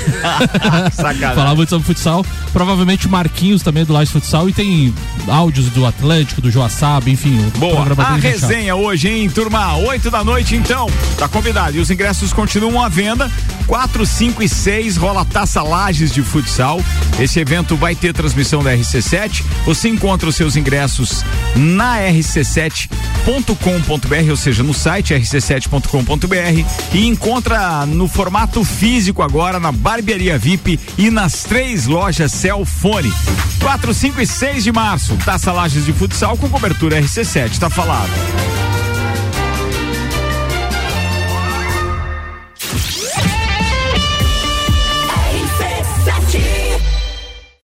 Speaker 3: falar muito sobre futsal. Provavelmente o Marquinhos também do Lages Futsal e tem áudios do Atlético, do Joaçaba, enfim.
Speaker 2: Boa, a resenha hoje, hein, turma? 8 da noite, então. Tá convidado. E os ingressos continuam à venda. 4, 5 e 6 rola Taça Lages de Futsal. Esse evento vai ter transmissão da RC7. Você encontra os seus ingressos na rc7.com.br, ou seja, no site rc7.com.br e encontra no formato físico agora na Barbearia VIP e nas três lojas Celfone. 4, 5 e 6 de março, Taça Lages de Futsal com cobertura RC7, tá falado.